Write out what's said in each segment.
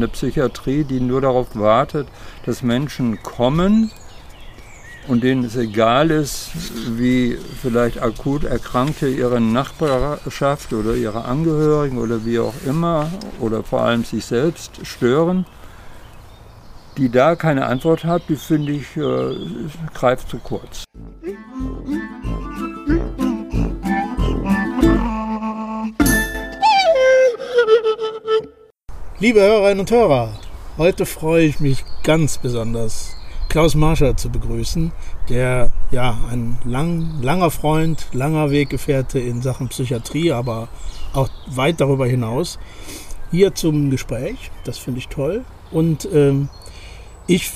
Eine Psychiatrie, die nur darauf wartet, dass Menschen kommen und denen es egal ist, wie vielleicht akut Erkrankte ihre Nachbarschaft oder ihre Angehörigen oder wie auch immer oder vor allem sich selbst stören, die da keine Antwort hat, die finde ich, äh, greift zu kurz. Liebe Hörerinnen und Hörer, heute freue ich mich ganz besonders, Klaus Marscher zu begrüßen, der ja ein lang, langer Freund, langer Weggefährte in Sachen Psychiatrie, aber auch weit darüber hinaus, hier zum Gespräch. Das finde ich toll. Und ähm, ich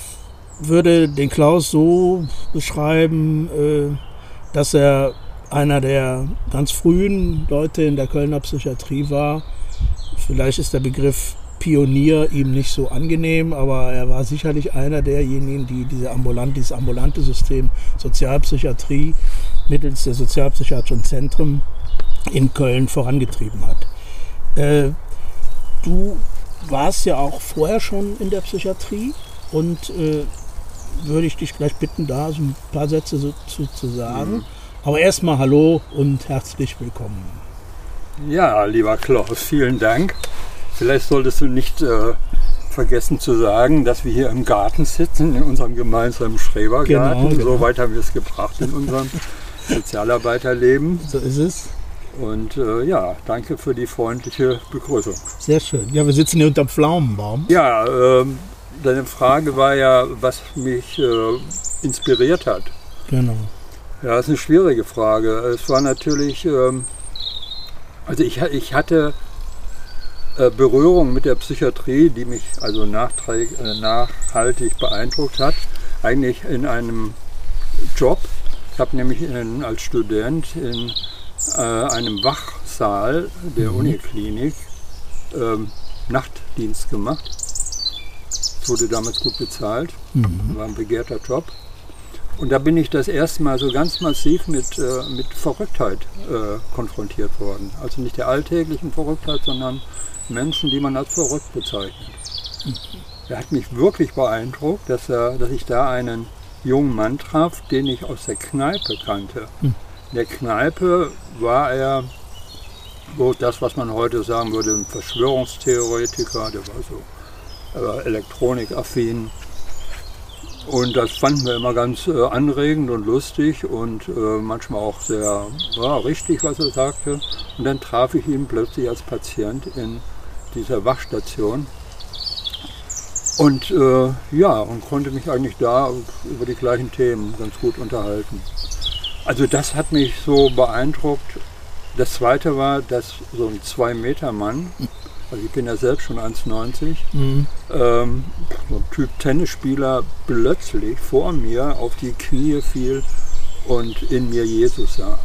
würde den Klaus so beschreiben, äh, dass er einer der ganz frühen Leute in der Kölner Psychiatrie war. Vielleicht ist der Begriff Pionier ihm nicht so angenehm, aber er war sicherlich einer derjenigen, die diese ambulant, dieses ambulante System Sozialpsychiatrie mittels der sozialpsychiatrischen Zentren in Köln vorangetrieben hat. Äh, du warst ja auch vorher schon in der Psychiatrie und äh, würde ich dich gleich bitten, da so ein paar Sätze so, zu, zu sagen. Mhm. Aber erstmal Hallo und herzlich willkommen. Ja, lieber Klaus, vielen Dank. Vielleicht solltest du nicht äh, vergessen zu sagen, dass wir hier im Garten sitzen, in unserem gemeinsamen Schrebergarten. Genau, genau. So weit haben wir es gebracht in unserem Sozialarbeiterleben. So ist es. Und äh, ja, danke für die freundliche Begrüßung. Sehr schön. Ja, wir sitzen hier unter dem Pflaumenbaum. Ja, äh, deine Frage war ja, was mich äh, inspiriert hat. Genau. Ja, das ist eine schwierige Frage. Es war natürlich, ähm, also ich, ich hatte Berührung mit der Psychiatrie, die mich also äh, nachhaltig beeindruckt hat, eigentlich in einem Job. Ich habe nämlich in, als Student in äh, einem Wachsaal der mhm. Uniklinik ähm, Nachtdienst gemacht. Das wurde damals gut bezahlt, mhm. war ein begehrter Job. Und da bin ich das erste Mal so ganz massiv mit, äh, mit Verrücktheit äh, konfrontiert worden. Also nicht der alltäglichen Verrücktheit, sondern Menschen, die man als verrückt bezeichnet. Er hat mich wirklich beeindruckt, dass, er, dass ich da einen jungen Mann traf, den ich aus der Kneipe kannte. In der Kneipe war er so das, was man heute sagen würde, ein Verschwörungstheoretiker, der war so äh, elektronikaffin. Und das fanden wir immer ganz äh, anregend und lustig und äh, manchmal auch sehr ja, richtig, was er sagte. Und dann traf ich ihn plötzlich als Patient in dieser Wachstation. Und äh, ja, und konnte mich eigentlich da über die gleichen Themen ganz gut unterhalten. Also das hat mich so beeindruckt. Das zweite war, dass so ein Zwei-Meter-Mann, also ich bin ja selbst schon 1,90, mhm. ähm, so ein Typ Tennisspieler plötzlich vor mir auf die Knie fiel und in mir Jesus sah.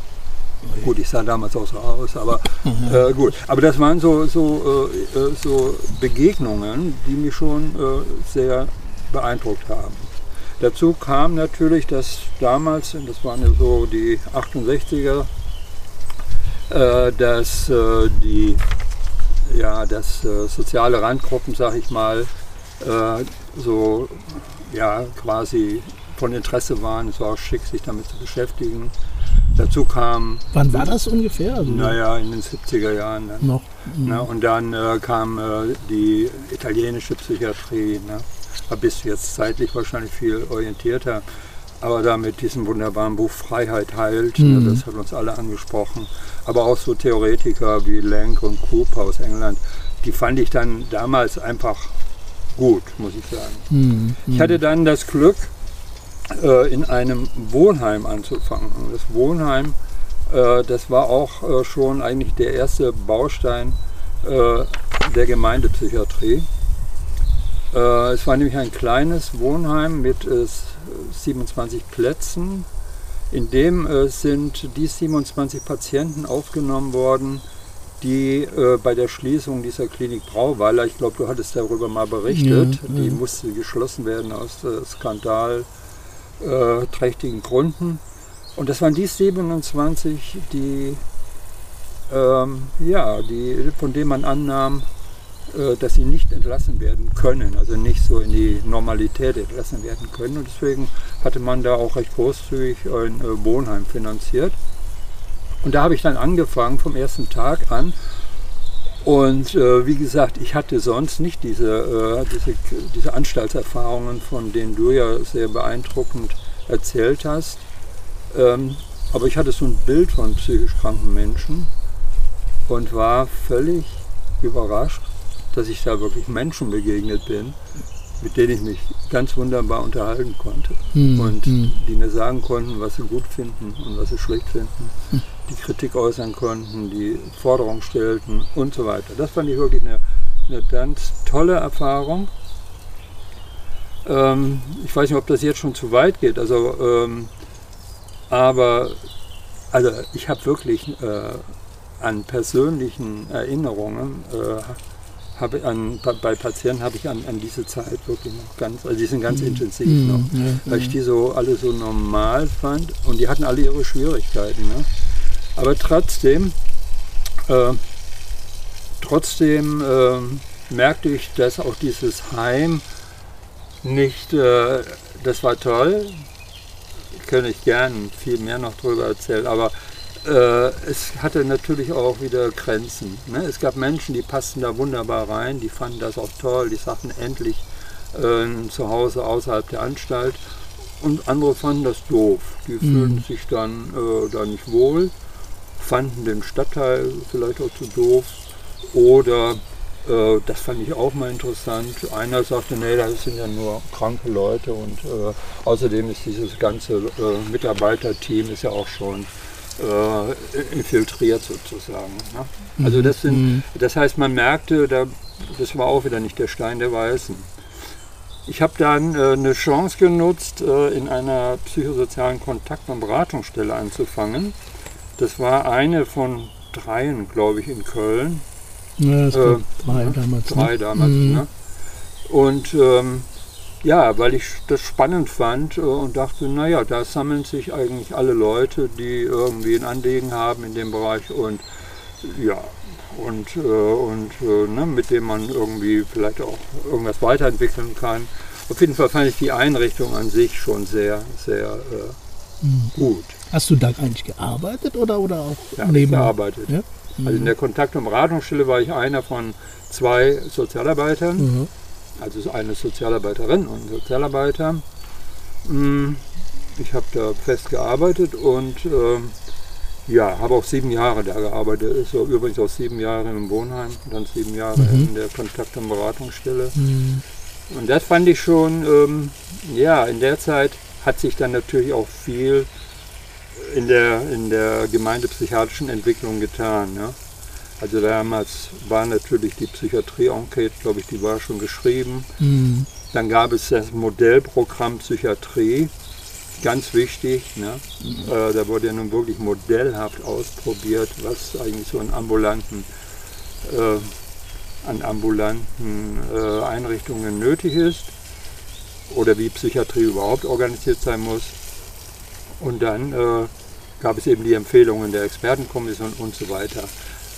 Gut, ich sah damals auch so aus, aber mhm. äh, gut. Aber das waren so, so, äh, äh, so Begegnungen, die mich schon äh, sehr beeindruckt haben. Dazu kam natürlich, dass damals, das waren ja so die 68er, äh, dass äh, die ja, dass soziale Randgruppen, sag ich mal, so ja, quasi von Interesse waren. Es war auch schick, sich damit zu beschäftigen. Dazu kam. Wann war das ungefähr? Also naja, in den 70er Jahren. Ne? Noch. Ne? Und dann äh, kam äh, die italienische Psychiatrie. Ne? Da bist du jetzt zeitlich wahrscheinlich viel orientierter. Aber da mit diesem wunderbaren Buch Freiheit heilt, ne? mhm. ne? das hat uns alle angesprochen. Aber auch so Theoretiker wie Lenk und Cooper aus England, die fand ich dann damals einfach gut, muss ich sagen. Mhm. Ich hatte dann das Glück, äh, in einem Wohnheim anzufangen. Das Wohnheim, äh, das war auch äh, schon eigentlich der erste Baustein der Gemeindepsychiatrie. es war nämlich ein kleines Wohnheim mit 27 Plätzen. In dem sind die 27 Patienten aufgenommen worden, die äh, bei der Schließung dieser Klinik Brauweiler, ich glaube, du hattest darüber mal berichtet, ja, ja. die musste geschlossen werden aus äh, Skandal äh, trächtigen Gründen. Und das waren die 27, die, ähm, ja, die, von denen man annahm, äh, dass sie nicht entlassen werden können, also nicht so in die Normalität entlassen werden können. Und deswegen hatte man da auch recht großzügig ein äh, Wohnheim finanziert. Und da habe ich dann angefangen vom ersten Tag an. Und äh, wie gesagt, ich hatte sonst nicht diese, äh, diese, diese Anstaltserfahrungen, von denen du ja sehr beeindruckend erzählt hast. Ähm, aber ich hatte so ein Bild von psychisch kranken Menschen und war völlig überrascht, dass ich da wirklich Menschen begegnet bin, mit denen ich mich ganz wunderbar unterhalten konnte. Hm, und hm. die mir sagen konnten, was sie gut finden und was sie schlecht finden, Hm. die Kritik äußern konnten, die Forderungen stellten und so weiter. Das fand ich wirklich eine, eine ganz tolle Erfahrung. Ähm, ich weiß nicht, ob das jetzt schon zu weit geht, also, ähm, aber also ich habe wirklich äh, an persönlichen Erinnerungen, äh, habe an, bei- Patienten habe ich an, an diese Zeit wirklich noch ganz, also die sind ganz intensiv noch Hm, ja, weil ich die so alle so normal fand und die hatten alle ihre Schwierigkeiten. Ne? Aber trotzdem, äh, trotzdem äh, merkte ich, dass auch dieses Heim nicht, äh, das war toll, könnte ich gern viel mehr noch darüber erzählen, aber es hatte natürlich auch wieder Grenzen. Ne? Es gab Menschen, die passten da wunderbar rein, die fanden das auch toll, die sagten endlich äh, ein Zuhause außerhalb der Anstalt. Und andere fanden das doof. Die fühlten sich dann äh, da nicht wohl, fanden den Stadtteil vielleicht auch zu doof. Oder, äh, das fand ich auch mal interessant, einer sagte, nee, das sind ja nur kranke Leute und äh, außerdem ist dieses ganze äh, Mitarbeiterteam ist ja auch schon äh, infiltriert sozusagen. Ne? Also das sind, das heißt, man merkte, da, das war auch wieder nicht der Stein der Weißen. Ich habe dann äh, eine Chance genutzt, äh, in einer psychosozialen Kontakt- und Beratungsstelle anzufangen. Das war eine von dreien, glaube ich, in Köln. Ja, es Äh, drei damals. Drei ne? damals. Mhm. Ne? Und ähm, ja, weil ich das spannend fand äh, und dachte, naja, da sammeln sich eigentlich alle Leute, die irgendwie ein Anliegen haben in dem Bereich und ja, und, äh, und äh, ne, mit dem man irgendwie vielleicht auch irgendwas weiterentwickeln kann. Auf jeden Fall fand ich die Einrichtung an sich schon sehr, sehr äh, Mhm. gut. Hast du da eigentlich gearbeitet oder, oder auch Ja, neben? gearbeitet. Ja? Also in der Kontakt- und Beratungsstelle war ich einer von zwei Sozialarbeitern. Mhm. Also eine Sozialarbeiterin und Sozialarbeiter. Mm, Ich habe da fest gearbeitet und ähm, ja, habe auch sieben Jahre da gearbeitet. Ist so übrigens auch sieben Jahre im Wohnheim, dann sieben Jahre Mhm. in der Kontakt- und Beratungsstelle. Mhm. Und das fand ich schon, ähm, ja, in der Zeit hat sich dann natürlich auch viel in der, in der gemeindepsychiatrischen Entwicklung getan. Ne? Also damals war natürlich die Psychiatrie-Enquete, glaube ich, die war schon geschrieben. Mhm. Dann gab es das Modellprogramm Psychiatrie, ganz wichtig. Ne? Äh, da wurde ja nun wirklich modellhaft ausprobiert, was eigentlich so an ambulanten, äh, an ambulanten äh, Einrichtungen nötig ist oder wie Psychiatrie überhaupt organisiert sein muss. Und dann äh, gab es eben die Empfehlungen der Expertenkommission und so weiter.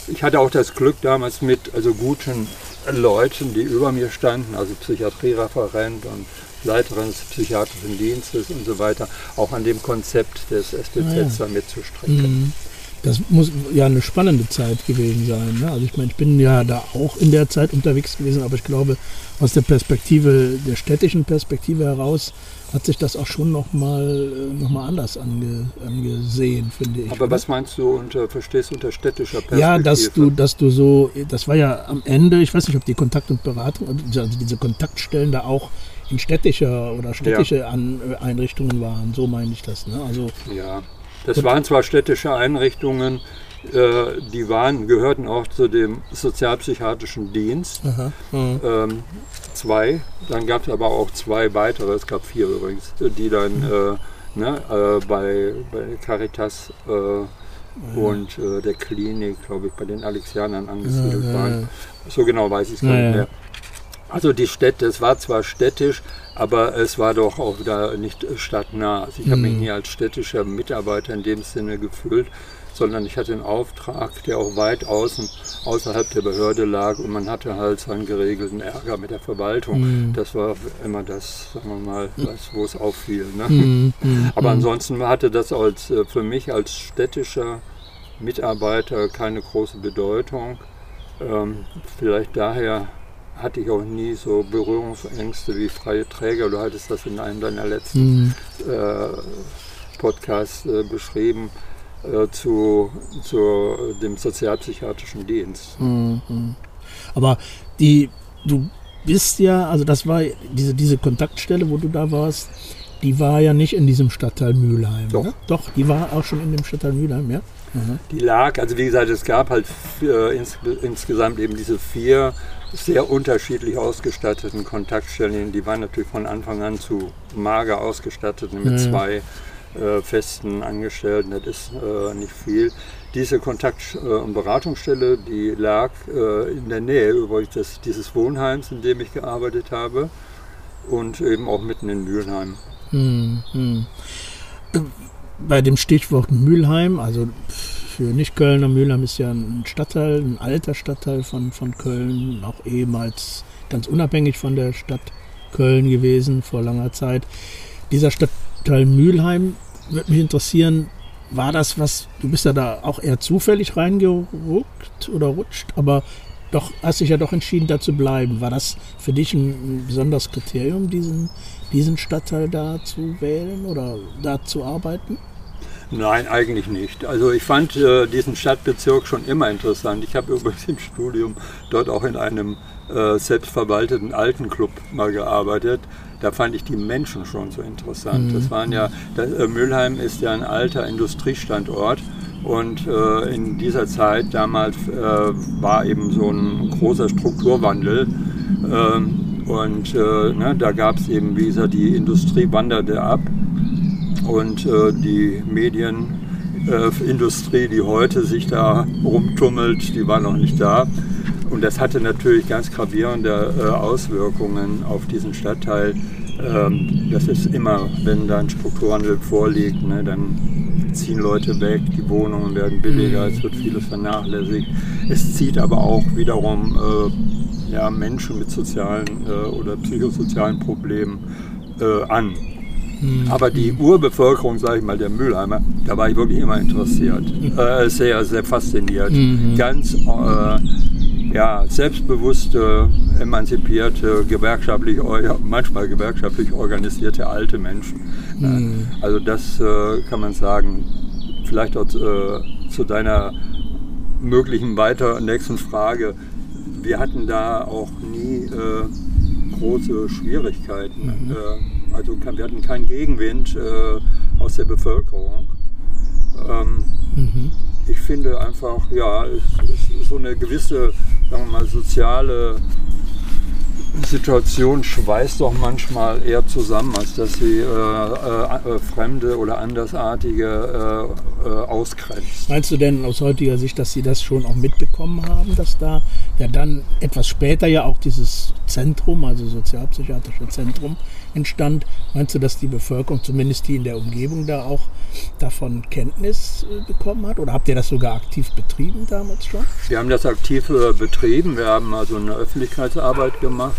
Ich hatte auch das Glück damals mit also guten Leuten, die über mir standen, also Psychiatriereferent und Leiterin des psychiatrischen Dienstes und so weiter, auch an dem Konzept des SBZ Ah, ja. da mitzustrecken. Mhm. Das muss ja eine spannende Zeit gewesen sein. Ne? Also ich meine, ich bin ja da auch in der Zeit unterwegs gewesen, aber ich glaube, aus der Perspektive, der städtischen Perspektive heraus, hat sich das auch schon nochmal noch mal anders ange, angesehen, finde ich. Aber oder? was meinst du unter, verstehst du unter städtischer Perspektive? Ja, dass du, dass du so, das war ja am Ende, ich weiß nicht, ob die Kontakt und Beratung, also diese Kontaktstellen da auch in städtischer oder städtische An, Einrichtungen waren, so meine ich das. Ne? Also Ja, das waren zwar städtische Einrichtungen, äh, die waren, gehörten auch zu dem sozialpsychiatrischen Dienst. aha. Ähm, zwei, dann gab es aber auch zwei weitere, es gab vier übrigens, die dann Mhm. äh, ne, äh, bei, bei Caritas äh, und äh, der Klinik, glaube ich, bei den Alexianern angesiedelt waren. So genau weiß ich es gar nicht mehr. Also die Städte, es war zwar städtisch, aber es war doch auch wieder nicht stadtnah. Also ich habe mich Mhm. nie als städtischer Mitarbeiter in dem Sinne gefühlt. sondern ich hatte einen Auftrag, der auch weit außen, außerhalb der Behörde lag und man hatte halt seinen geregelten Ärger mit der Verwaltung. Mhm. Das war immer das, sagen wir mal, das, wo es auffiel. Ne? Mhm. Mhm. Aber ansonsten hatte das als, äh, für mich als städtischer Mitarbeiter keine große Bedeutung. Ähm, vielleicht daher hatte ich auch nie so Berührungsängste wie freie Träger. Du hattest das in einem deiner letzten mhm. äh, Podcasts äh, beschrieben äh, zu, zu dem sozialpsychiatrischen Dienst. Mhm. Aber die, du bist ja, also das war diese, diese Kontaktstelle, wo du da warst, die war ja nicht in diesem Stadtteil Mülheim. Doch. Ne? Doch, die war auch schon in dem Stadtteil Mülheim, ja. Mhm. Die lag, also wie gesagt, es gab halt äh, ins, insgesamt eben diese vier sehr unterschiedlich ausgestatteten Kontaktstellen. Die waren natürlich von Anfang an zu mager ausgestattet mit mhm. zwei äh, festen Angestellten. Das ist äh, nicht viel. Diese Kontakt- äh, und Beratungsstelle, die lag äh, in der Nähe übrigens des, dieses Wohnheims, in dem ich gearbeitet habe und eben auch mitten in Mülheim. Mhm bei dem Stichwort Mülheim, also für Nicht-Kölner, Mülheim ist ja ein Stadtteil, ein alter Stadtteil von, von Köln, auch ehemals ganz unabhängig von der Stadt Köln gewesen vor langer Zeit. Dieser Stadtteil Mülheim würde mich interessieren, war das was, du bist ja da auch eher zufällig reingeruckt oder rutscht, aber doch hast dich ja doch entschieden, da zu bleiben. War das für dich ein besonderes Kriterium, diesen, diesen Stadtteil da zu wählen oder da zu arbeiten? Nein, eigentlich nicht. Also ich fand äh, diesen Stadtbezirk schon immer interessant. Ich habe übrigens im Studium dort auch in einem äh, selbstverwalteten Altenclub mal gearbeitet. Da fand ich die Menschen schon so interessant. Mhm. Das waren ja, das, äh, Mülheim ist ja ein alter Industriestandort und äh, in dieser Zeit damals äh, war eben so ein großer Strukturwandel. Ähm, und äh, ne, da gab es eben, wie gesagt, die Industrie wanderte ab und äh, die Medienindustrie, die heute sich da rumtummelt, die war noch nicht da. Und das hatte natürlich ganz gravierende äh, Auswirkungen auf diesen Stadtteil. Ähm, das ist immer, wenn da ein Strukturwandel vorliegt, ne, dann ziehen Leute weg, die Wohnungen werden billiger, es wird vieles vernachlässigt. Es zieht aber auch wiederum äh, Menschen mit sozialen äh, oder psychosozialen Problemen äh, an. Mhm. Aber die Urbevölkerung, sage ich mal, der Mülheimer, da war ich wirklich immer interessiert. Mhm. Äh, sehr, sehr fasziniert. Mhm. Ganz äh, ja, selbstbewusste, emanzipierte, gewerkschaftlich, manchmal gewerkschaftlich organisierte alte Menschen. Mhm. Also das äh, kann man sagen. Vielleicht auch äh, zu deiner möglichen weiter nächsten Frage. Wir hatten da auch nie äh, große Schwierigkeiten. Mhm. Äh, also wir hatten keinen Gegenwind äh, aus der Bevölkerung. Ähm, mhm. Ich finde einfach, ja, so eine gewisse, sagen wir mal, soziale Situation schweißt doch manchmal eher zusammen, als dass sie äh, äh, Fremde oder Andersartige äh, ausgrenzt. Meinst du denn aus heutiger Sicht, dass Sie das schon auch mitbekommen haben, dass da ja dann etwas später ja auch dieses Zentrum, also sozialpsychiatrische Zentrum, entstand. Meinst du, dass die Bevölkerung, zumindest die in der Umgebung, da auch davon Kenntnis äh, bekommen hat? Oder habt ihr das sogar aktiv betrieben damals schon? Wir haben das aktiv äh, betrieben. Wir haben also eine Öffentlichkeitsarbeit gemacht.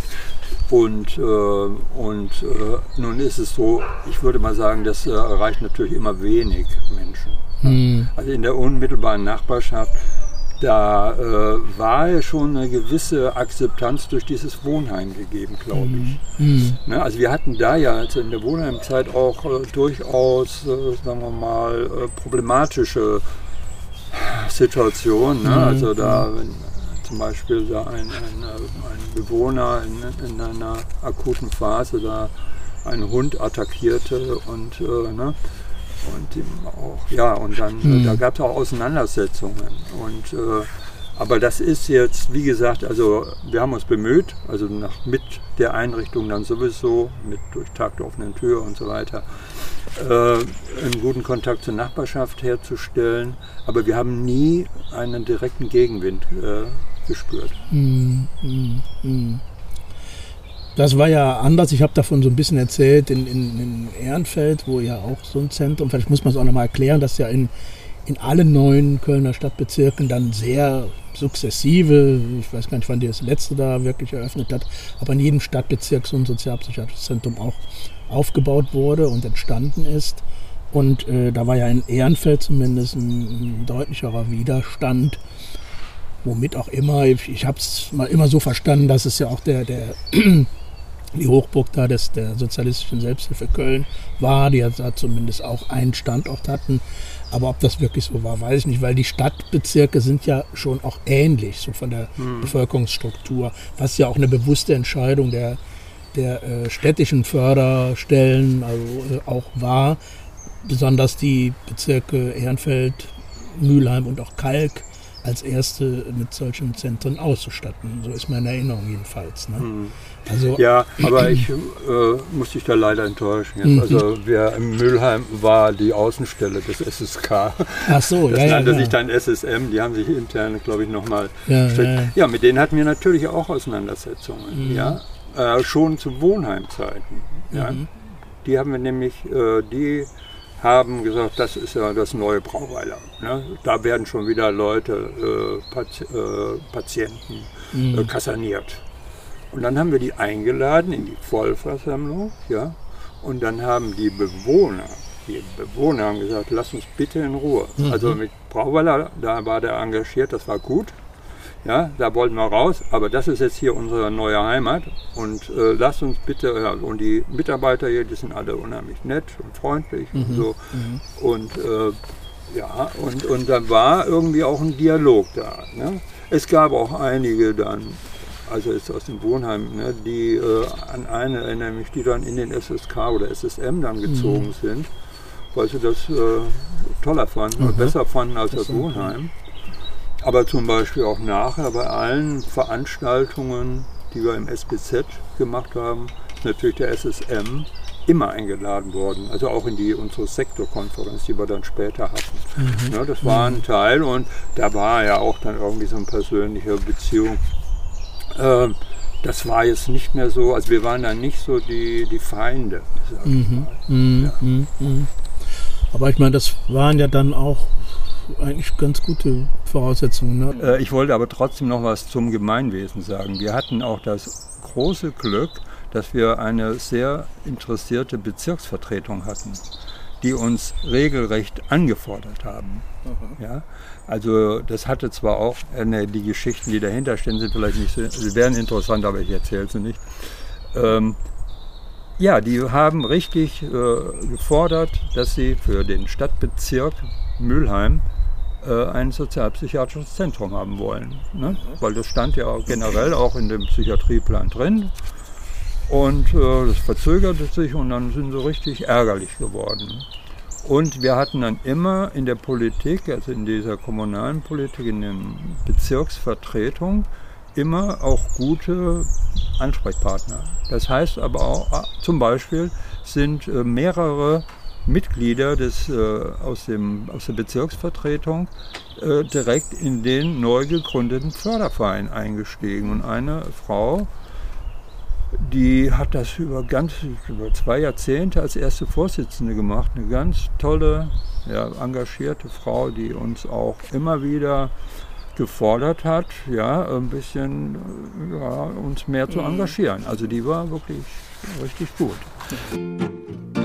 Und, äh, und äh, nun ist es so, ich würde mal sagen, das äh, erreicht natürlich immer wenig Menschen. Hm. Also in der unmittelbaren Nachbarschaft da äh, war ja schon eine gewisse Akzeptanz durch dieses Wohnheim gegeben, glaube ich. Mhm. Ne, also wir hatten da ja also in der Wohnheimzeit auch äh, durchaus, äh, sagen wir mal, äh, problematische Situationen. Ne? Mhm. Also da, wenn zum Beispiel da ein, ein, ein Bewohner in, in, einer akuten Phase da einen Hund attackierte und äh, ne? Und auch, ja, und dann, mhm. da gab es auch Auseinandersetzungen. Und, äh, aber das ist jetzt, wie gesagt, also wir haben uns bemüht, also nach, mit der Einrichtung dann sowieso, mit durch Tag der offenen Tür und so weiter, äh, einen guten Kontakt zur Nachbarschaft herzustellen. Aber wir haben nie einen direkten Gegenwind äh, gespürt. Mhm. Mhm. Das war ja anders. Ich habe davon so ein bisschen erzählt in, in, in, Ehrenfeld, wo ja auch so ein Zentrum, vielleicht muss man es auch nochmal erklären, dass ja in, in allen neuen Kölner Stadtbezirken dann sehr sukzessive, ich weiß gar nicht, wann die das letzte da wirklich eröffnet hat, aber in jedem Stadtbezirk so ein sozialpsychiatrisches Zentrum auch aufgebaut wurde und entstanden ist. Und äh, da war ja in Ehrenfeld zumindest ein, ein deutlicherer Widerstand, womit auch immer, ich, ich habe es mal immer so verstanden, dass es ja auch der, der die Hochburg da des, der sozialistischen Selbsthilfe Köln war, die ja da zumindest auch einen Standort hatten. Aber ob das wirklich so war, weiß ich nicht, weil die Stadtbezirke sind ja schon auch ähnlich, so von der mhm. Bevölkerungsstruktur, was ja auch eine bewusste Entscheidung der, der äh, städtischen Förderstellen also, äh, auch war, besonders die Bezirke Ehrenfeld, Mülheim und auch Kalk als erste mit solchen Zentren auszustatten. So ist meine Erinnerung jedenfalls. Ne? Hm. Also, ja, aber ich äh, muss dich da leider enttäuschen. Mhm. Also wir in Mülheim war die Außenstelle des SSK. Ach so, das ja. Nannte ja, sich dann SSM, die haben sich intern, glaube ich, nochmal. Ja, ja, ja, mit denen hatten wir natürlich auch Auseinandersetzungen. Mhm. Ja? Äh, schon zu Wohnheimzeiten. Ja? Mhm. Die haben wir nämlich, äh, die haben gesagt, das ist ja das neue Brauweiler. Ne? Da werden schon wieder Leute, äh, Pati äh, Patienten mhm. äh, kaserniert. Und dann haben wir die eingeladen in die Vollversammlung, ja, und dann haben die Bewohner, die Bewohner haben gesagt, lass uns bitte in Ruhe. Mhm. Also mit Brauweiler, da war der engagiert, das war gut. Ja, da wollten wir raus, aber das ist jetzt hier unsere neue Heimat und äh, lasst uns bitte, ja, und die Mitarbeiter hier, die sind alle unheimlich nett und freundlich mhm. und so. Mhm. Und äh, ja, und, und da war irgendwie auch ein Dialog da. Ne? Es gab auch einige dann, also jetzt aus dem Wohnheim, ne, die äh, an eine erinnere mich, die dann in den SSK oder SSM dann gezogen mhm. sind, weil sie das äh, toller fanden, mhm. besser fanden als das, das Wohnheim. Aber zum Beispiel auch nachher bei allen Veranstaltungen, die wir im SBZ gemacht haben, ist natürlich der SSM immer eingeladen worden. Also auch in die unsere Sektorkonferenz, die wir dann später hatten. Mhm. Ja, das war ein mhm. Teil und da war ja auch dann irgendwie so eine persönliche Beziehung. Ähm, das war jetzt nicht mehr so, also wir waren dann nicht so die, die Feinde. Mhm. Mhm. Ja. Mhm. Aber ich meine, das waren ja dann auch eigentlich ganz gute Voraussetzungen. Ne? Äh, ich wollte aber trotzdem noch was zum Gemeinwesen sagen. Wir hatten auch das große Glück, dass wir eine sehr interessierte Bezirksvertretung hatten, die uns regelrecht angefordert haben. Ja, also das hatte zwar auch, äh, ne, die Geschichten, die dahinter stehen, sind vielleicht nicht so, sie wären interessant, aber ich erzähle sie nicht. Ähm, ja, die haben richtig äh, gefordert, dass sie für den Stadtbezirk Mülheim äh, ein sozialpsychiatrisches Zentrum haben wollen. Ne? Weil das stand ja generell auch in dem Psychiatrieplan drin. Und äh, das verzögerte sich und dann sind sie richtig ärgerlich geworden. Und wir hatten dann immer in der Politik, also in dieser kommunalen Politik, in der Bezirksvertretung, immer auch gute Ansprechpartner. Das heißt aber auch, ah, zum Beispiel sind äh, mehrere Mitglieder des, äh, aus, dem, aus der Bezirksvertretung äh, direkt in den neu gegründeten Förderverein eingestiegen. Und eine Frau, die hat das über ganz über zwei Jahrzehnte als erste Vorsitzende gemacht. Eine ganz tolle, ja, engagierte Frau, die uns auch immer wieder gefordert hat, ja, ein bisschen ja, uns mehr zu mhm. engagieren. Also die war wirklich richtig gut.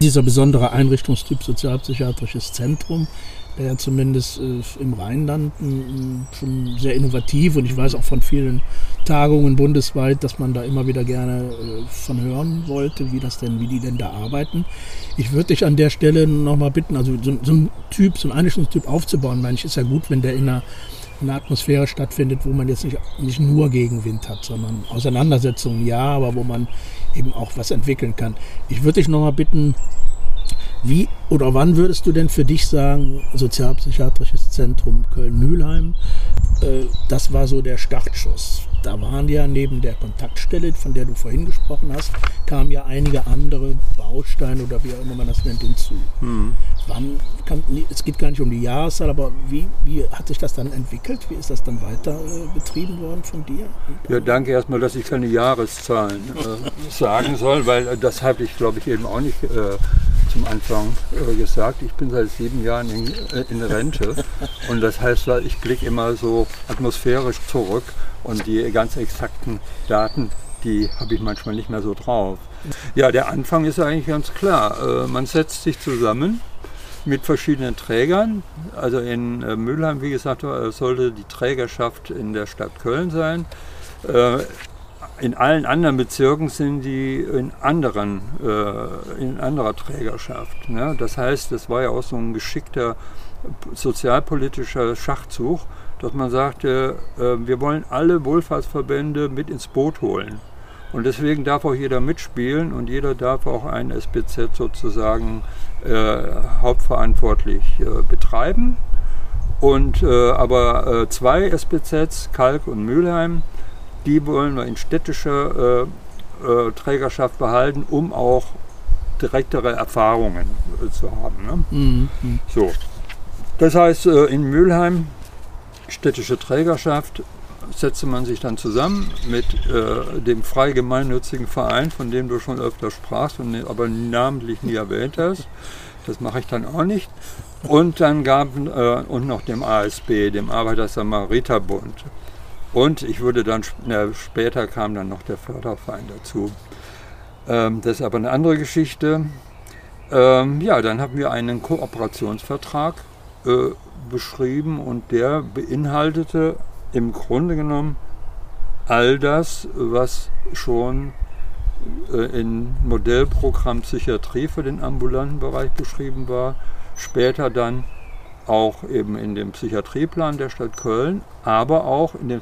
Dieser besondere Einrichtungstyp Sozialpsychiatrisches Zentrum, der ja zumindest äh, im Rheinland schon sehr innovativ und ich weiß auch von vielen Tagungen bundesweit, dass man da immer wieder gerne äh, von hören wollte, wie das denn, wie die denn da arbeiten. Ich würde dich an der Stelle nochmal bitten, also so, so ein Typ, so ein Einrichtungstyp aufzubauen, meine ich, ist ja gut, wenn der in einer eine Atmosphäre stattfindet, wo man jetzt nicht, nicht nur Gegenwind hat, sondern Auseinandersetzungen ja, aber wo man eben auch was entwickeln kann. Ich würde dich nochmal bitten, wie oder wann würdest du denn für dich sagen, sozialpsychiatrisches Zentrum Köln-Mühlheim. Äh, das war so der Startschuss. Da waren ja neben der Kontaktstelle, von der du vorhin gesprochen hast, kamen ja einige andere Bausteine oder wie auch immer man das nennt hinzu. Mhm. Wann kann, es geht gar nicht um die Jahreszahl, aber wie, wie hat sich das dann entwickelt? Wie ist das dann weiter äh, betrieben worden von dir? Ja, danke erstmal, dass ich keine Jahreszahlen äh, sagen soll, weil äh, das habe ich, glaube ich, eben auch nicht äh, zum Anfang äh, gesagt. Ich bin seit sieben Jahren in, äh, in Rente und das heißt, ich blicke immer so atmosphärisch zurück und die ganz exakten Daten, die habe ich manchmal nicht mehr so drauf. Ja, der Anfang ist eigentlich ganz klar. Äh, man setzt sich zusammen mit verschiedenen Trägern. Also in äh, Mülheim, wie gesagt, äh, sollte die Trägerschaft in der Stadt Köln sein. In allen anderen Bezirken sind die in anderen, in anderer Trägerschaft. Ne? Das heißt, das war ja auch so ein geschickter sozialpolitischer Schachzug, dass man sagte, äh, wir wollen alle Wohlfahrtsverbände mit ins Boot holen. Und deswegen darf auch jeder mitspielen und jeder darf auch ein SBZ sozusagen äh, hauptverantwortlich äh, betreiben. Und äh, aber äh, zwei SBZs, Kalk und Mülheim, die wollen wir in städtischer äh, Trägerschaft behalten, um auch direktere Erfahrungen zu haben. Ne? Mhm. So. Das heißt, in Mülheim, städtische Trägerschaft, setzte man sich dann zusammen mit äh, dem frei gemeinnützigen Verein, von dem du schon öfter sprachst, und, aber namentlich nie erwähnt hast. Das mache ich dann auch nicht. Und dann gab äh, und noch dem ASB, dem Arbeiter-Samariter-Bund. Und ich würde dann, na, später kam dann noch der Förderverein dazu. Ähm, das ist aber eine andere Geschichte. Ähm, ja, dann haben wir einen Kooperationsvertrag äh, beschrieben und der beinhaltete im Grunde genommen all das, was schon äh, im Modellprogramm Psychiatrie für den ambulanten Bereich beschrieben war, später dann auch eben in dem Psychiatrieplan der Stadt Köln, aber auch in den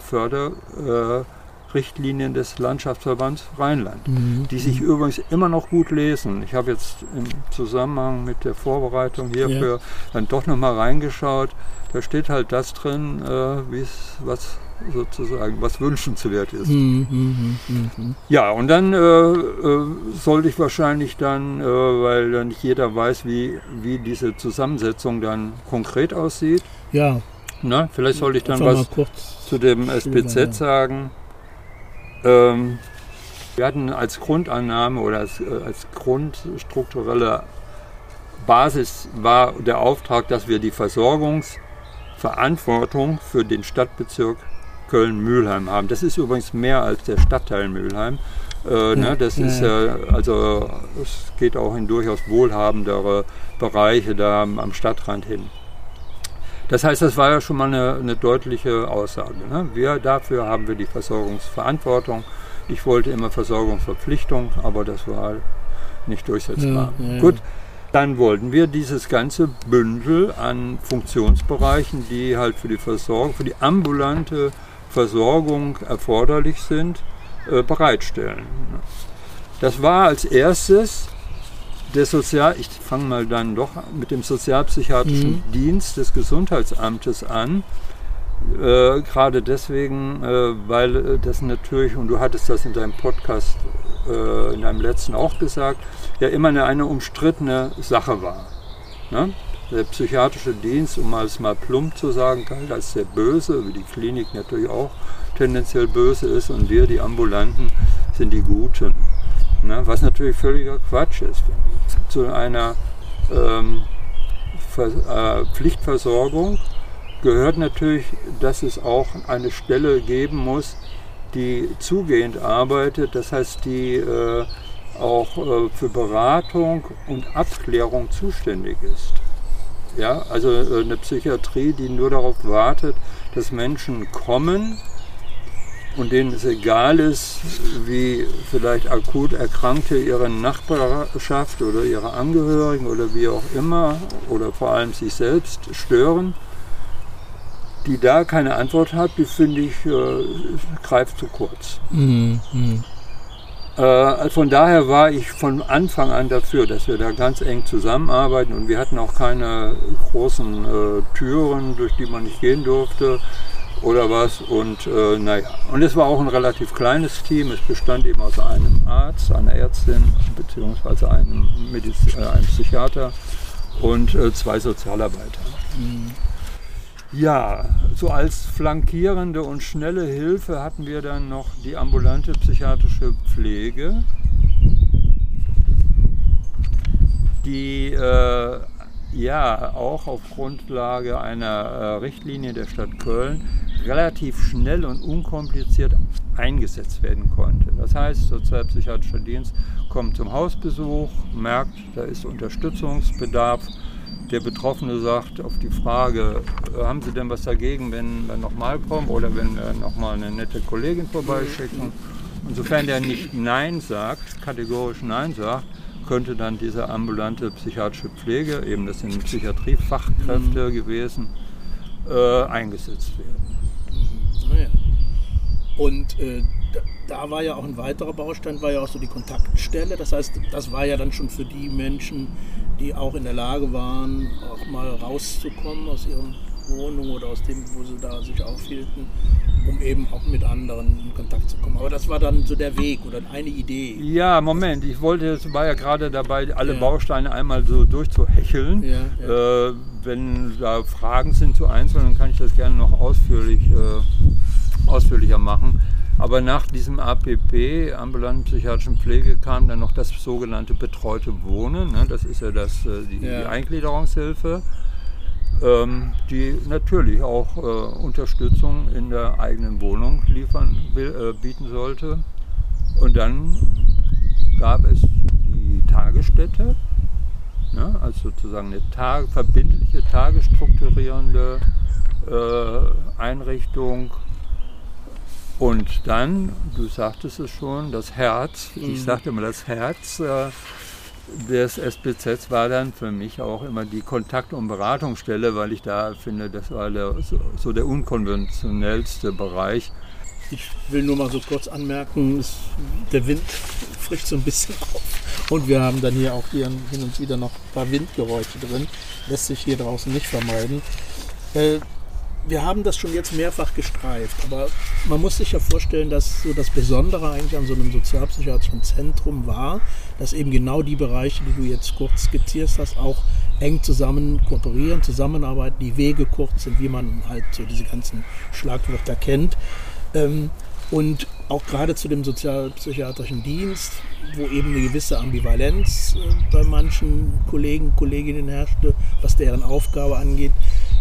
Förderrichtlinien des Landschaftsverbands Rheinland, mhm. die sich übrigens immer noch gut lesen. Ich habe jetzt im Zusammenhang mit der Vorbereitung hierfür ja. dann doch nochmal reingeschaut. Da steht halt das drin, äh, was sozusagen, was wünschenswert ist. Mhm, mh, mh, mh. Ja, und dann äh, äh, sollte ich wahrscheinlich dann, äh, weil dann nicht jeder weiß, wie, wie diese Zusammensetzung dann konkret aussieht. Ja. Na, vielleicht sollte ich dann was zu dem SPZ ja. sagen. Ähm, wir hatten als Grundannahme oder als, äh, als grundstrukturelle Basis war der Auftrag, dass wir die Versorgungsverantwortung für den Stadtbezirk Köln-Mühlheim haben. Das ist übrigens mehr als der Stadtteil Mühlheim. Äh, ne, das ist äh, also es geht auch in durchaus wohlhabendere Bereiche da am, am Stadtrand hin. Das heißt, das war ja schon mal eine, eine deutliche Aussage. Ne? Wir dafür haben wir die Versorgungsverantwortung. Ich wollte immer Versorgungsverpflichtung, aber das war nicht durchsetzbar. Ja, ja, Gut, dann wollten wir dieses ganze Bündel an Funktionsbereichen, die halt für die Versorgung, für die ambulante Versorgung erforderlich sind, äh, bereitstellen. Das war als erstes der Sozial, ich fange mal dann doch mit dem sozialpsychiatrischen mhm. Dienst des Gesundheitsamtes an. Äh, Gerade deswegen, äh, weil äh, das natürlich, und du hattest das in deinem Podcast, äh, in deinem letzten auch gesagt, ja immer eine, eine umstrittene Sache war. Ne? Der psychiatrische Dienst, um es mal plump zu sagen, galt als sehr böse, wie die Klinik natürlich auch tendenziell böse ist und wir, die Ambulanten, sind die Guten. Ne? Was natürlich völliger Quatsch ist. Zu einer ähm, Ver äh, Pflichtversorgung gehört natürlich, dass es auch eine Stelle geben muss, die zugehend arbeitet, das heißt, die äh, auch äh, für Beratung und Abklärung zuständig ist. Ja, also äh, eine Psychiatrie, die nur darauf wartet, dass Menschen kommen und denen es egal ist, wie vielleicht akut Erkrankte ihre Nachbarschaft oder ihre Angehörigen oder wie auch immer oder vor allem sich selbst stören, die da keine Antwort hat, die finde ich, äh, greift zu kurz. Mhm. Äh, von daher war ich von Anfang an dafür, dass wir da ganz eng zusammenarbeiten und wir hatten auch keine großen äh, Türen, durch die man nicht gehen durfte oder was. Und äh, naja, und es war auch ein relativ kleines Team. Es bestand eben aus einem Arzt, einer Ärztin beziehungsweise einem, Mediz äh, einem Psychiater und äh, zwei Sozialarbeiter. Mhm. Ja, so als flankierende und schnelle Hilfe hatten wir dann noch die ambulante psychiatrische Pflege, die äh, ja auch auf Grundlage einer äh, Richtlinie der Stadt Köln relativ schnell und unkompliziert eingesetzt werden konnte. Das heißt, Sozialpsychiatrischer Dienst kommt zum Hausbesuch, merkt, da ist Unterstützungsbedarf. Der Betroffene sagt auf die Frage, äh, haben Sie denn was dagegen, wenn wir nochmal kommen oder wenn wir nochmal eine nette Kollegin vorbeischicken? Und sofern der nicht Nein sagt, kategorisch Nein sagt, könnte dann diese ambulante psychiatrische Pflege, eben das sind Psychiatriefachkräfte mhm. gewesen, äh, eingesetzt werden. Und äh, da war ja auch ein weiterer Baustein, war ja auch so die Kontaktstelle. Das heißt, das war ja dann schon für die Menschen, die auch in der Lage waren, auch mal rauszukommen aus ihren Wohnungen oder aus dem, wo sie da sich aufhielten, um eben auch mit anderen in Kontakt zu kommen. Aber das war dann so der Weg oder eine Idee. Ja, Moment, ich wollte, es war ja gerade dabei, alle ja. Bausteine einmal so durchzuhecheln. Ja, ja. Äh, wenn da Fragen sind zu Einzelnen, kann ich das gerne noch ausführlich äh, ausführlicher machen. Aber nach diesem APP, ambulanten psychiatrischen Pflege, kam dann noch das sogenannte betreute Wohnen. Ne? Das ist ja, das, äh, die, ja. die Eingliederungshilfe, ähm, die natürlich auch äh, Unterstützung in der eigenen Wohnung liefern, äh, bieten sollte. Und dann gab es die Tagesstätte, ne? also sozusagen eine Tag verbindliche, tagesstrukturierende äh, Einrichtung und dann, du sagtest es schon, das Herz, mhm. ich sagte immer, das Herz des SBZ war dann für mich auch immer die Kontakt- und Beratungsstelle, weil ich da finde, das war der, so, so, der unkonventionellste Bereich. Ich will nur mal so kurz anmerken, es, der Wind frischt so ein bisschen auf und wir haben dann hier auch hier hin und wieder noch ein paar Windgeräusche drin. Lässt sich hier draußen nicht vermeiden. Äh, wir haben das schon jetzt mehrfach gestreift, aber man muss sich ja vorstellen, dass so das Besondere eigentlich an so einem sozialpsychiatrischen Zentrum war, dass eben genau die Bereiche, die du jetzt kurz skizziert hast, auch eng zusammen kooperieren, zusammenarbeiten, die Wege kurz sind, wie man halt so diese ganzen Schlagwörter kennt. Ähm, und auch gerade zu dem sozialpsychiatrischen Dienst, wo eben eine gewisse Ambivalenz äh, bei manchen Kollegen, Kolleginnen herrschte, was deren Aufgabe angeht,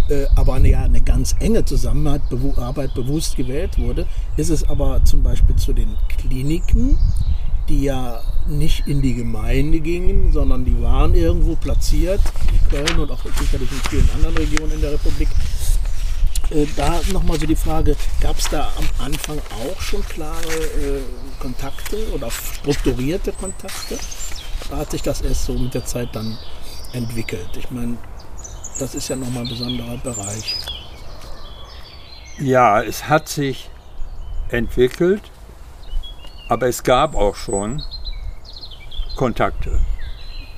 äh, aber eine, ja, eine ganz enge Zusammenarbeit bewusst gewählt wurde, ist es aber zum Beispiel zu den Kliniken, die ja nicht in die Gemeinde gingen, sondern die waren irgendwo platziert in Köln und auch sicherlich in vielen anderen Regionen in der Republik. Äh, da nochmal so die Frage, gab es da am Anfang auch schon klare äh, Kontakte oder strukturierte Kontakte? Oder hat sich das erst so mit der Zeit dann entwickelt? Ich meine, das ist ja nochmal ein besonderer Bereich. Ja, es hat sich entwickelt, aber es gab auch schon Kontakte.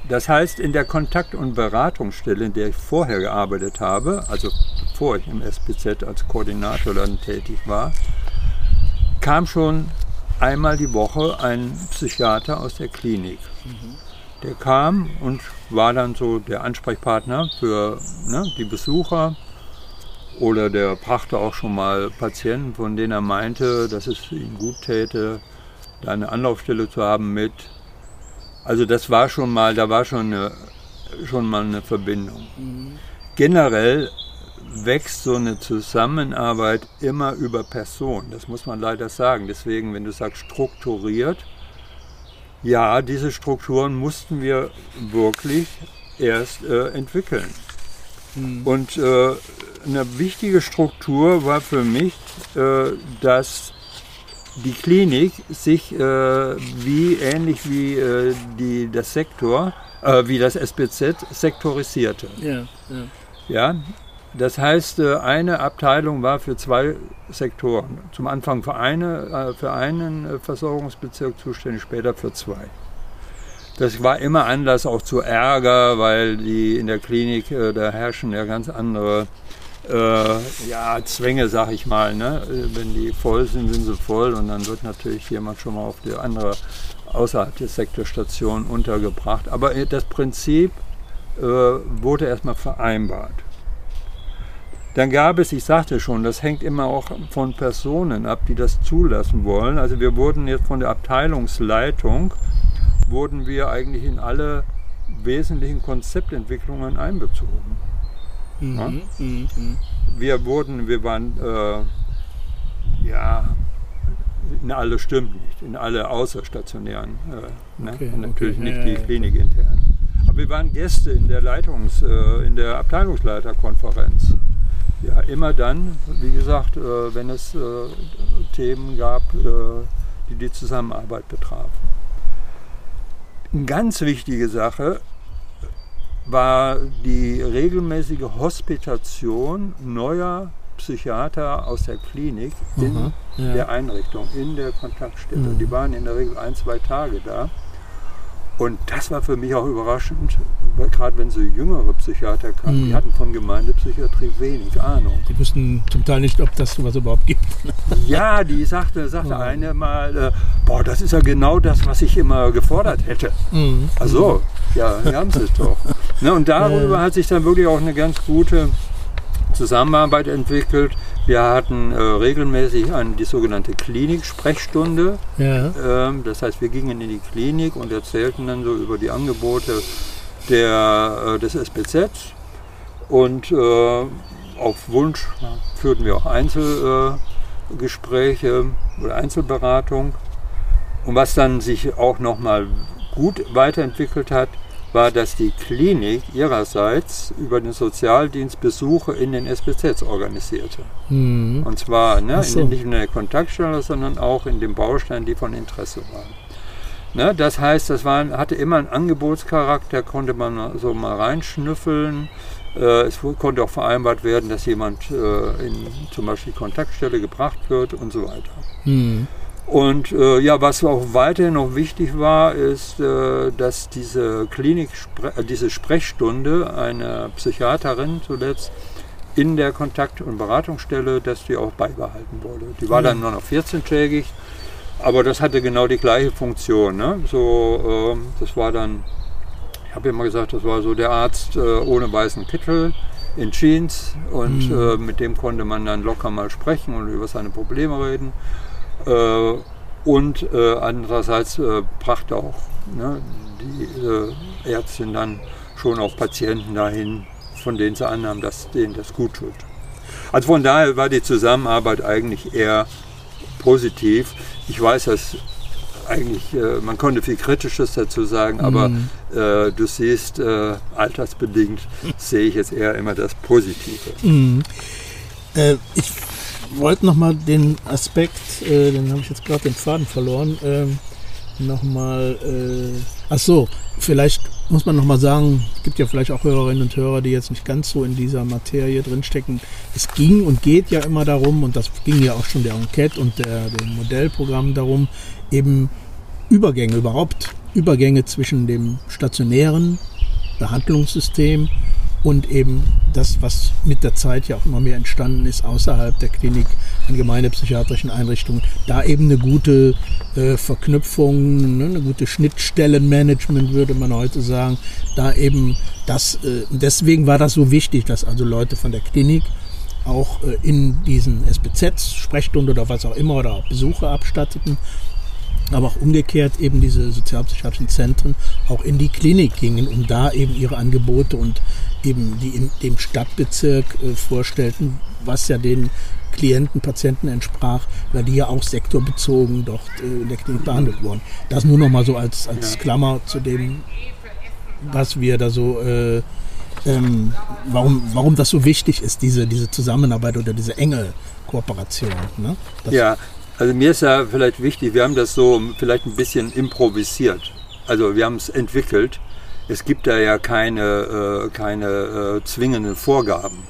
Das heißt, in der Kontakt- und Beratungsstelle, in der ich vorher gearbeitet habe, also bevor ich im SPZ als Koordinator dann tätig war, kam schon einmal die Woche ein Psychiater aus der Klinik. Mhm. Der kam und war dann so der Ansprechpartner für ne, die Besucher. Oder der brachte auch schon mal Patienten, von denen er meinte, dass es ihm gut täte, da eine Anlaufstelle zu haben mit. Also das war schon mal, da war schon, eine, schon mal eine Verbindung. Mhm. Generell wächst so eine Zusammenarbeit immer über Personen. Das muss man leider sagen. Deswegen, wenn du sagst strukturiert, ja, diese Strukturen mussten wir wirklich erst äh, entwickeln. Mhm. Und äh, eine wichtige Struktur war für mich, äh, dass die Klinik sich äh, wie ähnlich wie äh, die, das Sektor, äh, wie das SBZ sektorisierte. Ja, ja. ja Das heißt, äh, eine Abteilung war für zwei Sektoren. Zum Anfang für, eine, äh, für einen äh, Versorgungsbezirk zuständig, später für zwei. Das war immer Anlass auch zu Ärger, weil die in der Klinik, da herrschen ja ganz andere äh, ja, Zwänge, sag ich mal. Ne? Wenn die voll sind, sind sie voll und dann wird natürlich jemand schon mal auf die andere außerhalb der Sektorstation untergebracht. Aber das Prinzip äh, wurde erstmal vereinbart. Dann gab es, ich sagte schon, das hängt immer auch von Personen ab, die das zulassen wollen. Also wir wurden jetzt von der Abteilungsleitung, wurden wir eigentlich in alle wesentlichen Konzeptentwicklungen einbezogen. Mhm, ja? mhm, mhm. Wir wurden, wir waren, äh, ja, in alle stimmt nicht, in alle außerstationären, äh, ne? okay, natürlich okay. nicht ja, die Klinik intern. Aber wir waren Gäste in der Leitungs-, äh, in der Abteilungsleiterkonferenz. Ja, immer dann, wie gesagt, äh, wenn es äh, Themen gab, äh, die die Zusammenarbeit betrafen. Eine ganz wichtige Sache war die regelmäßige Hospitation neuer Psychiater aus der Klinik in mhm, ja. der Einrichtung, in der Kontaktstelle. Mhm. Die waren in der Regel ein, zwei Tage da. Und das war für mich auch überraschend, weil gerade wenn so jüngere Psychiater kamen, mhm. die hatten von Gemeindepsychiatrie wenig Ahnung. Die wussten zum Teil nicht, ob das sowas überhaupt gibt. ja, die sagte, sagte mhm. eine mal, äh, boah, das ist ja genau das, was ich immer gefordert hätte. Mhm. Also, ja, wir haben es doch. Ne, und darüber hat sich dann wirklich auch eine ganz gute Zusammenarbeit entwickelt. Wir hatten äh, regelmäßig an die sogenannte Klinik-Sprechstunde. Ja. Ähm, das heißt, wir gingen in die Klinik und erzählten dann so über die Angebote der, äh, des SPZ. Und äh, auf Wunsch führten wir auch Einzelgespräche äh, oder Einzelberatung. Und was dann sich auch nochmal gut weiterentwickelt hat, war, dass die Klinik ihrerseits über den Sozialdienst Besuche in den SPZs organisierte. Mhm. Und zwar ne, so. in, nicht in der Kontaktstelle, sondern auch in den Bausteinen, die von Interesse waren. Ne, das heißt, das war, hatte immer einen Angebotscharakter, konnte man so mal reinschnüffeln. Äh, es konnte auch vereinbart werden, dass jemand äh, in zum Beispiel Kontaktstelle gebracht wird und so weiter. Mhm. Und äh, ja, was auch weiterhin noch wichtig war, ist, äh, dass diese Klinik, äh, diese Sprechstunde einer Psychiaterin zuletzt in der Kontakt- und Beratungsstelle, dass die auch beibehalten wurde. Die war dann nur noch 14-tägig, aber das hatte genau die gleiche Funktion. Ne? So, äh, das war dann, ich habe immer gesagt, das war so der Arzt äh, ohne weißen Kittel in Jeans und mhm. Äh, mit dem konnte man dann locker mal sprechen und über seine Probleme reden. Äh, und äh, andererseits äh, brachte auch ne, die Ärztin dann schon auch Patienten dahin, von denen sie annahmen, dass denen das gut tut. Also von daher war die Zusammenarbeit eigentlich eher positiv. Ich weiß, dass eigentlich, äh, man konnte viel Kritisches dazu sagen, aber mm. äh, du siehst, äh, altersbedingt sehe ich jetzt eher immer das Positive. Mm. ich wollte nochmal den Aspekt, äh, den habe ich jetzt gerade den Faden verloren, ähm, nochmal, äh, ach so, vielleicht muss man nochmal sagen, es gibt ja vielleicht auch Hörerinnen und Hörer, die jetzt nicht ganz so in dieser Materie drinstecken. Es ging und geht ja immer darum, und das ging ja auch schon der Enquete und der, dem Modellprogramm darum, eben Übergänge überhaupt, Übergänge zwischen dem stationären Behandlungssystem und eben das, was mit der Zeit ja auch immer mehr entstanden ist, außerhalb der Klinik, in gemeindepsychiatrischen Einrichtungen, da eben eine gute äh, Verknüpfung, ne, eine gute Schnittstellenmanagement, würde man heute sagen, da eben das, äh, deswegen war das so wichtig, dass also Leute von der Klinik auch äh, in diesen SBZs, Sprechstunde oder was auch immer, oder auch Besuche abstatteten aber auch umgekehrt eben diese sozialpsychiatrischen Zentren auch in die Klinik gingen, um da eben ihre Angebote und eben die in dem Stadtbezirk äh, vorstellten, was ja den Klienten, Patienten entsprach, weil die ja auch sektorbezogen dort äh, in der Klinik behandelt wurden. Das nur noch mal so als, als Klammer zu dem, was wir da so, äh, ähm, warum, warum das so wichtig ist, diese, diese Zusammenarbeit oder diese enge Kooperation. Ne? ja, also mir ist ja vielleicht wichtig, wir haben das so vielleicht ein bisschen improvisiert. Also wir haben es entwickelt. Es gibt da ja keine, äh, keine äh, zwingenden Vorgaben.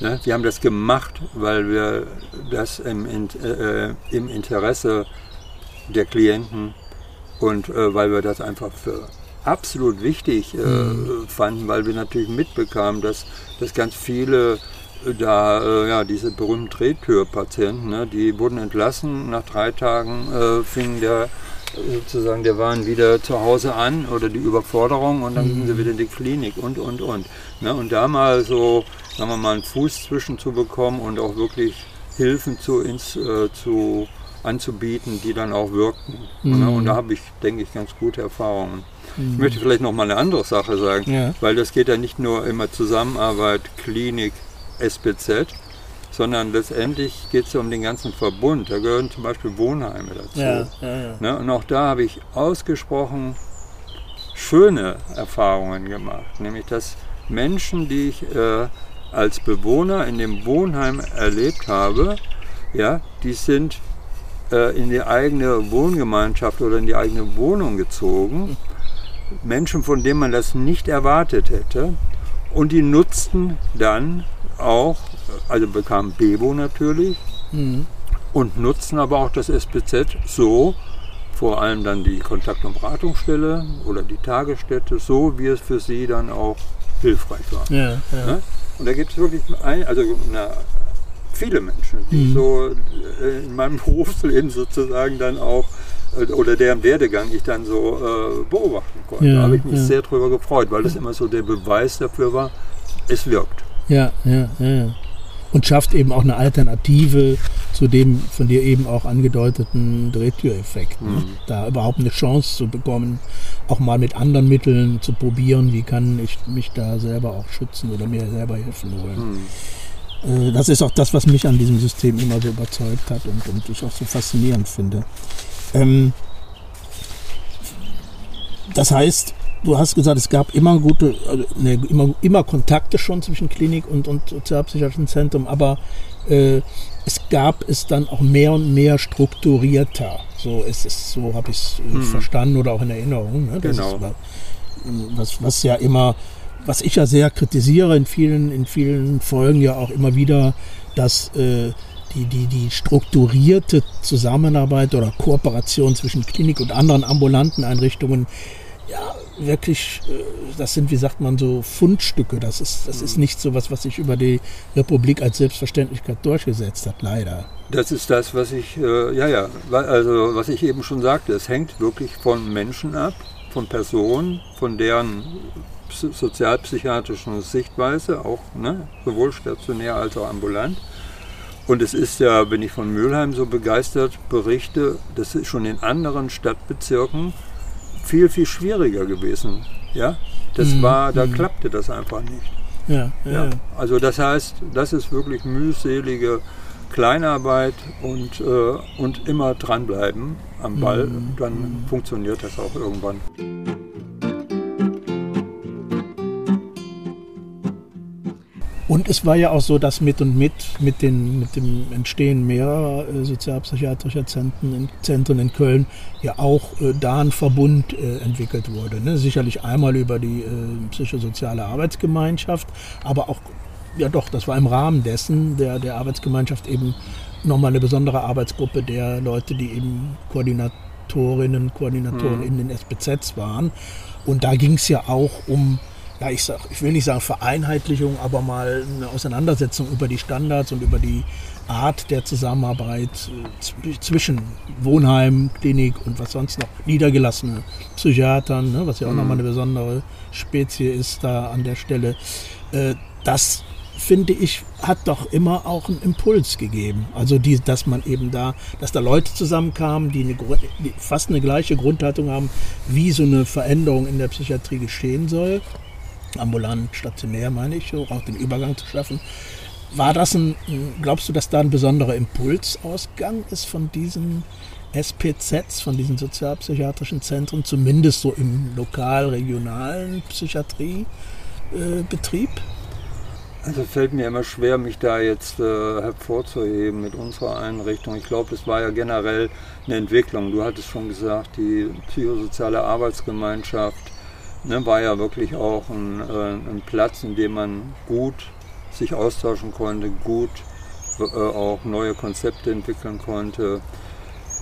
Ne? Wir haben das gemacht, weil wir das im, äh, im Interesse der Klienten und weil wir das einfach für absolut wichtig mhm. fanden, weil wir natürlich mitbekamen, dass, dass ganz viele da, ja, diese berühmten Drehtürpatienten, ne, die wurden entlassen, nach drei Tagen äh, fing der sozusagen der waren wieder zu Hause an oder die Überforderung und dann mhm. gingen sie wieder in die Klinik und und und. Ne, und da mal so, sagen wir mal, einen Fuß zwischen zu bekommen und auch wirklich Hilfen zu, ins, äh, zu anzubieten, die dann auch wirkten. Ne, mhm. Und da habe ich, denke ich, ganz gute Erfahrungen. Mhm. Ich möchte vielleicht noch mal eine andere Sache sagen, ja. weil das geht ja nicht nur immer Zusammenarbeit, Klinik, SPZ, sondern letztendlich geht es um den ganzen Verbund. Da gehören zum Beispiel Wohnheime dazu. Ja, ja, ja. Ne? Und auch da habe ich ausgesprochen schöne Erfahrungen gemacht, nämlich dass Menschen, die ich äh, als Bewohner in dem Wohnheim erlebt habe, ja, die sind äh, in die eigene Wohngemeinschaft oder in die eigene Wohnung gezogen Menschen, von denen man das nicht erwartet hätte. Und die nutzten dann auch, also bekamen Bebo natürlich mhm. und nutzten aber auch das SPZ so, vor allem dann die Kontakt- und Beratungsstelle oder die Tagesstätte, so wie es für sie dann auch hilfreich war. Ja, ja. Ne? Und da gibt es wirklich ein, also na, viele Menschen, die mhm. so äh, in meinem Berufsleben sozusagen dann auch oder deren Werdegang ich dann so äh, beobachten konnte. Ja, da habe ich mich ja. sehr drüber gefreut, weil das immer so der Beweis dafür war, es wirkt. Ja, ja, ja. Und schafft eben auch eine Alternative zu dem von dir eben auch angedeuteten Drehtüreffekt. Ne? Mhm. Da überhaupt eine Chance zu bekommen, auch mal mit anderen Mitteln zu probieren, wie kann ich mich da selber auch schützen oder mir selber helfen wollen. Mhm. Äh, das ist auch das, was mich an diesem System immer so überzeugt hat und, und ich auch so faszinierend finde. Ähm, das heißt, du hast gesagt, es gab immer gute, also, ne, immer, immer Kontakte schon zwischen Klinik und, und sozialpsychiatrischen Zentrum, aber äh, es gab es dann auch mehr und mehr strukturierter. So ist es, so habe ich es äh, hm. verstanden oder auch in Erinnerung. Ne? genau. was, was ja immer, was ich ja sehr kritisiere in vielen, in vielen Folgen ja auch immer wieder, dass äh, die, die, die strukturierte Zusammenarbeit oder Kooperation zwischen Klinik und anderen ambulanten Einrichtungen ja, wirklich, äh, das sind, wie sagt man so, Fundstücke. Das ist, das ist nicht so was, was sich über die Republik als Selbstverständlichkeit durchgesetzt hat, leider. Das ist das, was ich, äh, ja, ja, also was ich eben schon sagte, es hängt wirklich von Menschen ab, von Personen, von deren sozialpsychiatrischen Sichtweise, auch ne, sowohl stationär als auch ambulant. Und es ist ja, wenn ich von Mülheim so begeistert berichte, das ist schon in anderen Stadtbezirken viel, viel schwieriger gewesen. Ja, das mhm. war, da mhm. klappte das einfach nicht. Ja, ja, ja. Also das heißt, das ist wirklich mühselige Kleinarbeit und, äh, und immer dranbleiben am Ball, mhm. dann mhm. funktioniert das auch irgendwann. Und es war ja auch so, dass mit und mit, mit, den, mit dem Entstehen mehrerer äh, sozialpsychiatrischer Zentren in, Zentren in Köln ja auch äh, da ein Verbund äh, entwickelt wurde. Ne? Sicherlich einmal über die äh, psychosoziale Arbeitsgemeinschaft, aber auch, ja doch, das war im Rahmen dessen der, der Arbeitsgemeinschaft eben nochmal eine besondere Arbeitsgruppe der Leute, die eben Koordinatorinnen, Koordinatoren mhm. in den SBZs waren. Und da ging es ja auch um ja, ich, sag, ich will nicht sagen Vereinheitlichung, aber mal eine Auseinandersetzung über die Standards und über die Art der Zusammenarbeit äh, zwischen Wohnheim, Klinik und was sonst noch, niedergelassene Psychiatern, ne, was ja auch mhm. nochmal eine besondere Spezie ist da an der Stelle. Äh, das finde ich, hat doch immer auch einen Impuls gegeben. Also die, dass man eben da, dass da Leute zusammenkamen, die, eine, die fast eine gleiche Grundhaltung haben, wie so eine Veränderung in der Psychiatrie geschehen soll ambulant, stationär meine ich, auch den Übergang zu schaffen. War das ein, glaubst du, dass da ein besonderer Impulsausgang ist von diesen SPZs, von diesen sozialpsychiatrischen Zentren, zumindest so im lokal-regionalen Psychiatriebetrieb? Äh, also fällt mir immer schwer, mich da jetzt äh, hervorzuheben mit unserer Einrichtung. Ich glaube, das war ja generell eine Entwicklung. Du hattest schon gesagt, die psychosoziale Arbeitsgemeinschaft ne, war ja wirklich auch ein, äh, ein, Platz, in dem man gut sich austauschen konnte, gut äh, auch neue Konzepte entwickeln konnte.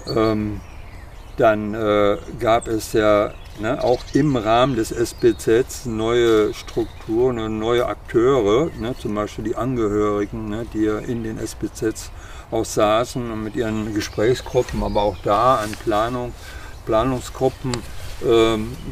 Ähm, dann äh, gab es ja ne, auch im Rahmen des SBZ neue Strukturen und neue Akteure, ne, zum Beispiel die Angehörigen, ne, die ja in den SBZ auch saßen und mit ihren Gesprächsgruppen, aber auch da an Planung, Planungsgruppen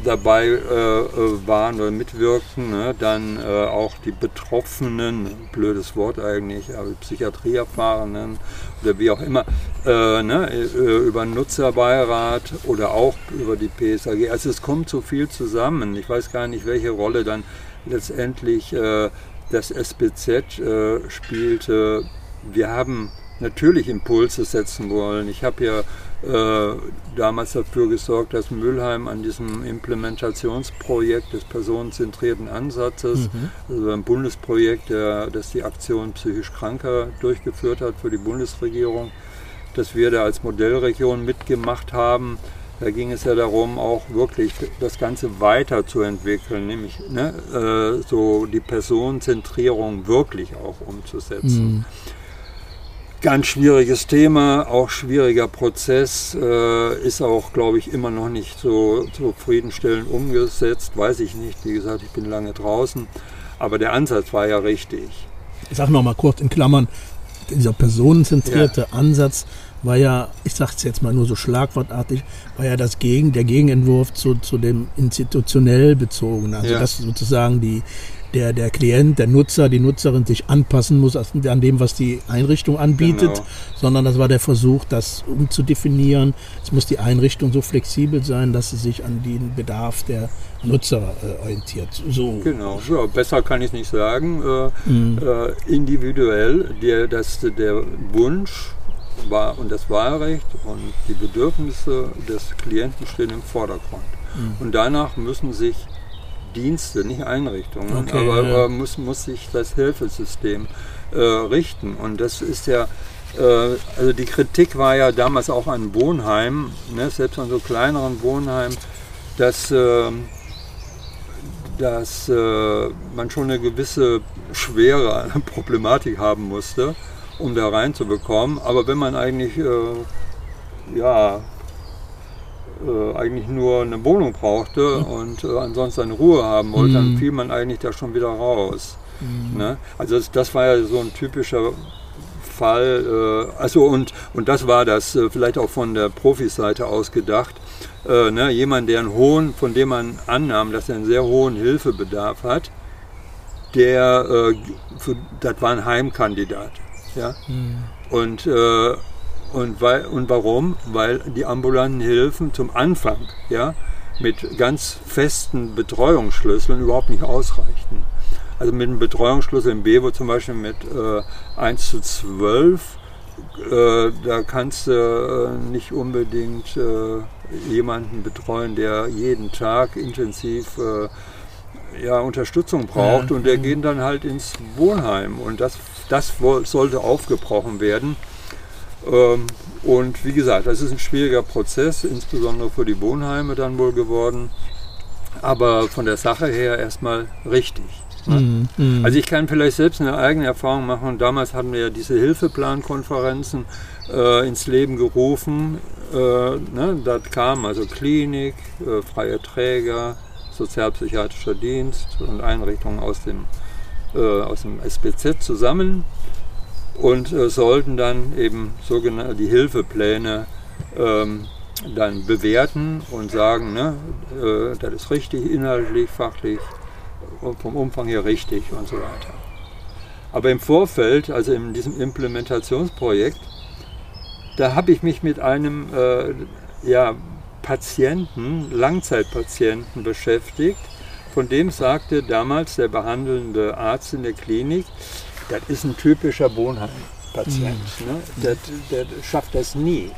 dabei äh, äh, waren oder mitwirkten, ne? dann äh, auch die Betroffenen, blödes Wort eigentlich, aber Psychiatrieerfahrenen oder wie auch immer, äh, ne? Äh, über Nutzerbeirat oder auch über die PSAG. Also es kommt so viel zusammen. Ich weiß gar nicht, welche Rolle dann letztendlich äh, das SBZ spielte. Wir haben natürlich Impulse setzen wollen. Ich habe ja äh, damals dafür gesorgt, dass Mülheim an diesem Implementationsprojekt des personenzentrierten Ansatzes, mhm. also ein Bundesprojekt, der, das die Aktion psychisch Kranker durchgeführt hat für die Bundesregierung, dass wir da als Modellregion mitgemacht haben. Da ging es ja darum, auch wirklich das Ganze weiterzuentwickeln, nämlich ne, äh, so die Personenzentrierung wirklich auch umzusetzen. Mhm. Ganz schwieriges Thema, auch schwieriger Prozess, äh, ist auch, glaube ich, immer noch nicht so zufriedenstellend umgesetzt. Weiß ich nicht, wie gesagt, ich bin lange draußen, aber der Ansatz war ja richtig. Ich sage nochmal kurz in Klammern, dieser personenzentrierte ja. Ansatz war ja, ich sage es jetzt mal nur so schlagwortartig, war ja das Gegen, der Gegenentwurf zu, zu dem institutionell bezogenen. Also ja. dass sozusagen die, der, der Klient, der Nutzer, die Nutzerin sich anpassen muss an dem, was die Einrichtung anbietet, genau. sondern das war der Versuch, das umzudefinieren. Es muss die Einrichtung so flexibel sein, dass sie sich an den Bedarf der Nutzer äh, orientiert. So. Genau, ja, besser kann ich es nicht sagen. Äh, mhm. äh, individuell, der, das, der Wunsch war, und das Wahlrecht und die Bedürfnisse des Klienten stehen im Vordergrund. Mhm. Und danach müssen sich Dienste, nicht Einrichtungen, okay, aber ja. muss, muss sich das Hilfesystem äh, richten. Und das ist ja, äh, also die Kritik war ja damals auch an Wohnheimen, ne, selbst an so kleineren Wohnheimen, dass, äh, dass äh, man schon eine gewisse schwere Problematik haben musste, um da reinzubekommen. Aber wenn man eigentlich äh, ja, äh, eigentlich nur eine Wohnung brauchte mhm. und äh, ansonsten eine Ruhe haben wollte, mhm. dann fiel man eigentlich da schon wieder raus. Mhm. Ne? Also das, das, war ja so ein typischer Fall. Äh, also und, und das war das äh, vielleicht auch von der Profiseite aus gedacht. Äh, ne? Jemand, der einen hohen, von dem man annahm, dass er einen sehr hohen Hilfebedarf hat, der, äh, für, das war ein Heimkandidat. Ja? Mhm. Und und, weil, und warum? Weil die ambulanten Hilfen zum Anfang ja, mit ganz festen Betreuungsschlüsseln überhaupt nicht ausreichten. Also mit einem Betreuungsschlüssel im Bevo zum Beispiel mit äh, 1 zu 12, äh, da kannst du äh, nicht unbedingt äh, jemanden betreuen, der jeden Tag intensiv äh, ja, Unterstützung braucht ja. und der geht dann halt ins Wohnheim und das, das sollte aufgebrochen werden. Ähm, und wie gesagt, das ist ein schwieriger Prozess, insbesondere für die Wohnheime dann wohl geworden. Aber von der Sache her erstmal richtig. Ne? Mm, Also ich kann vielleicht selbst eine eigene Erfahrung machen. Damals hatten wir ja diese Hilfeplankonferenzen äh, ins Leben gerufen. Äh, ne? Da kamen also Klinik, äh, freie Träger, sozialpsychiatrischer Dienst und Einrichtungen aus dem, äh, aus dem SBZ zusammen und äh, sollten dann eben sogenannte die Hilfepläne ähm, dann bewerten und sagen, ne, äh, das ist richtig, inhaltlich, fachlich, vom Umfang her richtig und so weiter. Aber im Vorfeld, also in diesem Implementationsprojekt, da habe ich mich mit einem äh, ja, Patienten, Langzeitpatienten beschäftigt, von dem sagte damals der behandelnde Arzt in der Klinik, das ist ein typischer Wohnheimpatient. Mhm. Ne? Der, der, schafft das nie.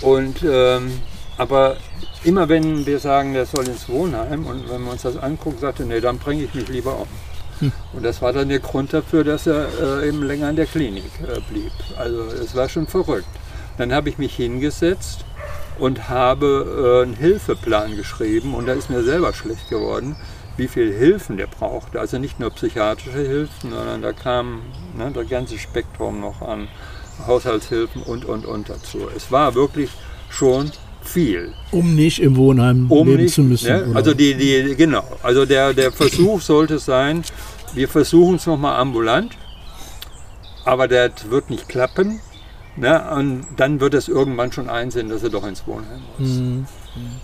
Und, ähm, aber immer wenn wir sagen, der soll ins Wohnheim und wenn man uns das anguckt, sagt er, nee, dann bringe ich mich lieber um. Hm. Und das war dann der Grund dafür, dass er äh, eben länger in der Klinik äh, blieb. Also es war schon verrückt. Dann habe ich mich hingesetzt und habe äh, einen Hilfeplan geschrieben und da ist mir selber schlecht geworden. Wie viel Hilfen der brauchte. Also nicht nur psychiatrische Hilfen, sondern da kam ne, das ganze Spektrum noch an Haushaltshilfen und, und, und dazu. Es war wirklich schon viel. Um nicht im Wohnheim Um leben nicht, zu müssen. ne? Also die, die, genau. Also der, der Versuch sollte sein, wir versuchen es nochmal ambulant, aber das wird nicht klappen. Ne? Und dann wird es irgendwann schon einsehen, dass er doch ins Wohnheim muss. Mhm.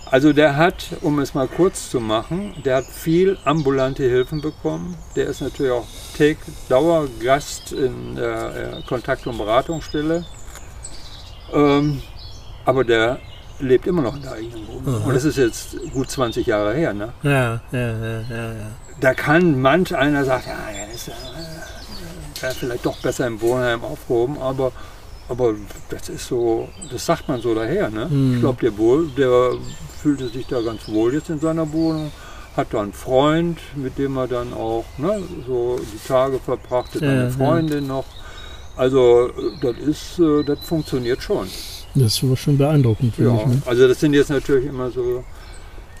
Also der hat, um es mal kurz zu machen, der hat viel ambulante Hilfen bekommen. Der ist natürlich auch Take Dauergast in der äh, Kontakt- und Beratungsstelle. Ähm, aber der lebt immer noch in der eigenen Wohnung. Aha. Und das ist jetzt gut 20 Jahre her. Ne? Ja, ja, ja, ja, ja. Da kann manch einer sagen, ja, der ist äh, wäre vielleicht doch besser im Wohnheim aufgehoben, aber, aber das ist so, das sagt man so daher. Ne? Mhm. Ich glaube, der, wohl, der fühlte sich da ganz wohl jetzt in seiner Wohnung, hat da einen Freund, mit dem er dann auch ne, so die Tage verbracht, hat Ja, eine ja. Freundin noch. Also das ist, äh, das funktioniert schon. Das war schon beeindruckend, Ja, ich. Ne? also das sind jetzt natürlich immer so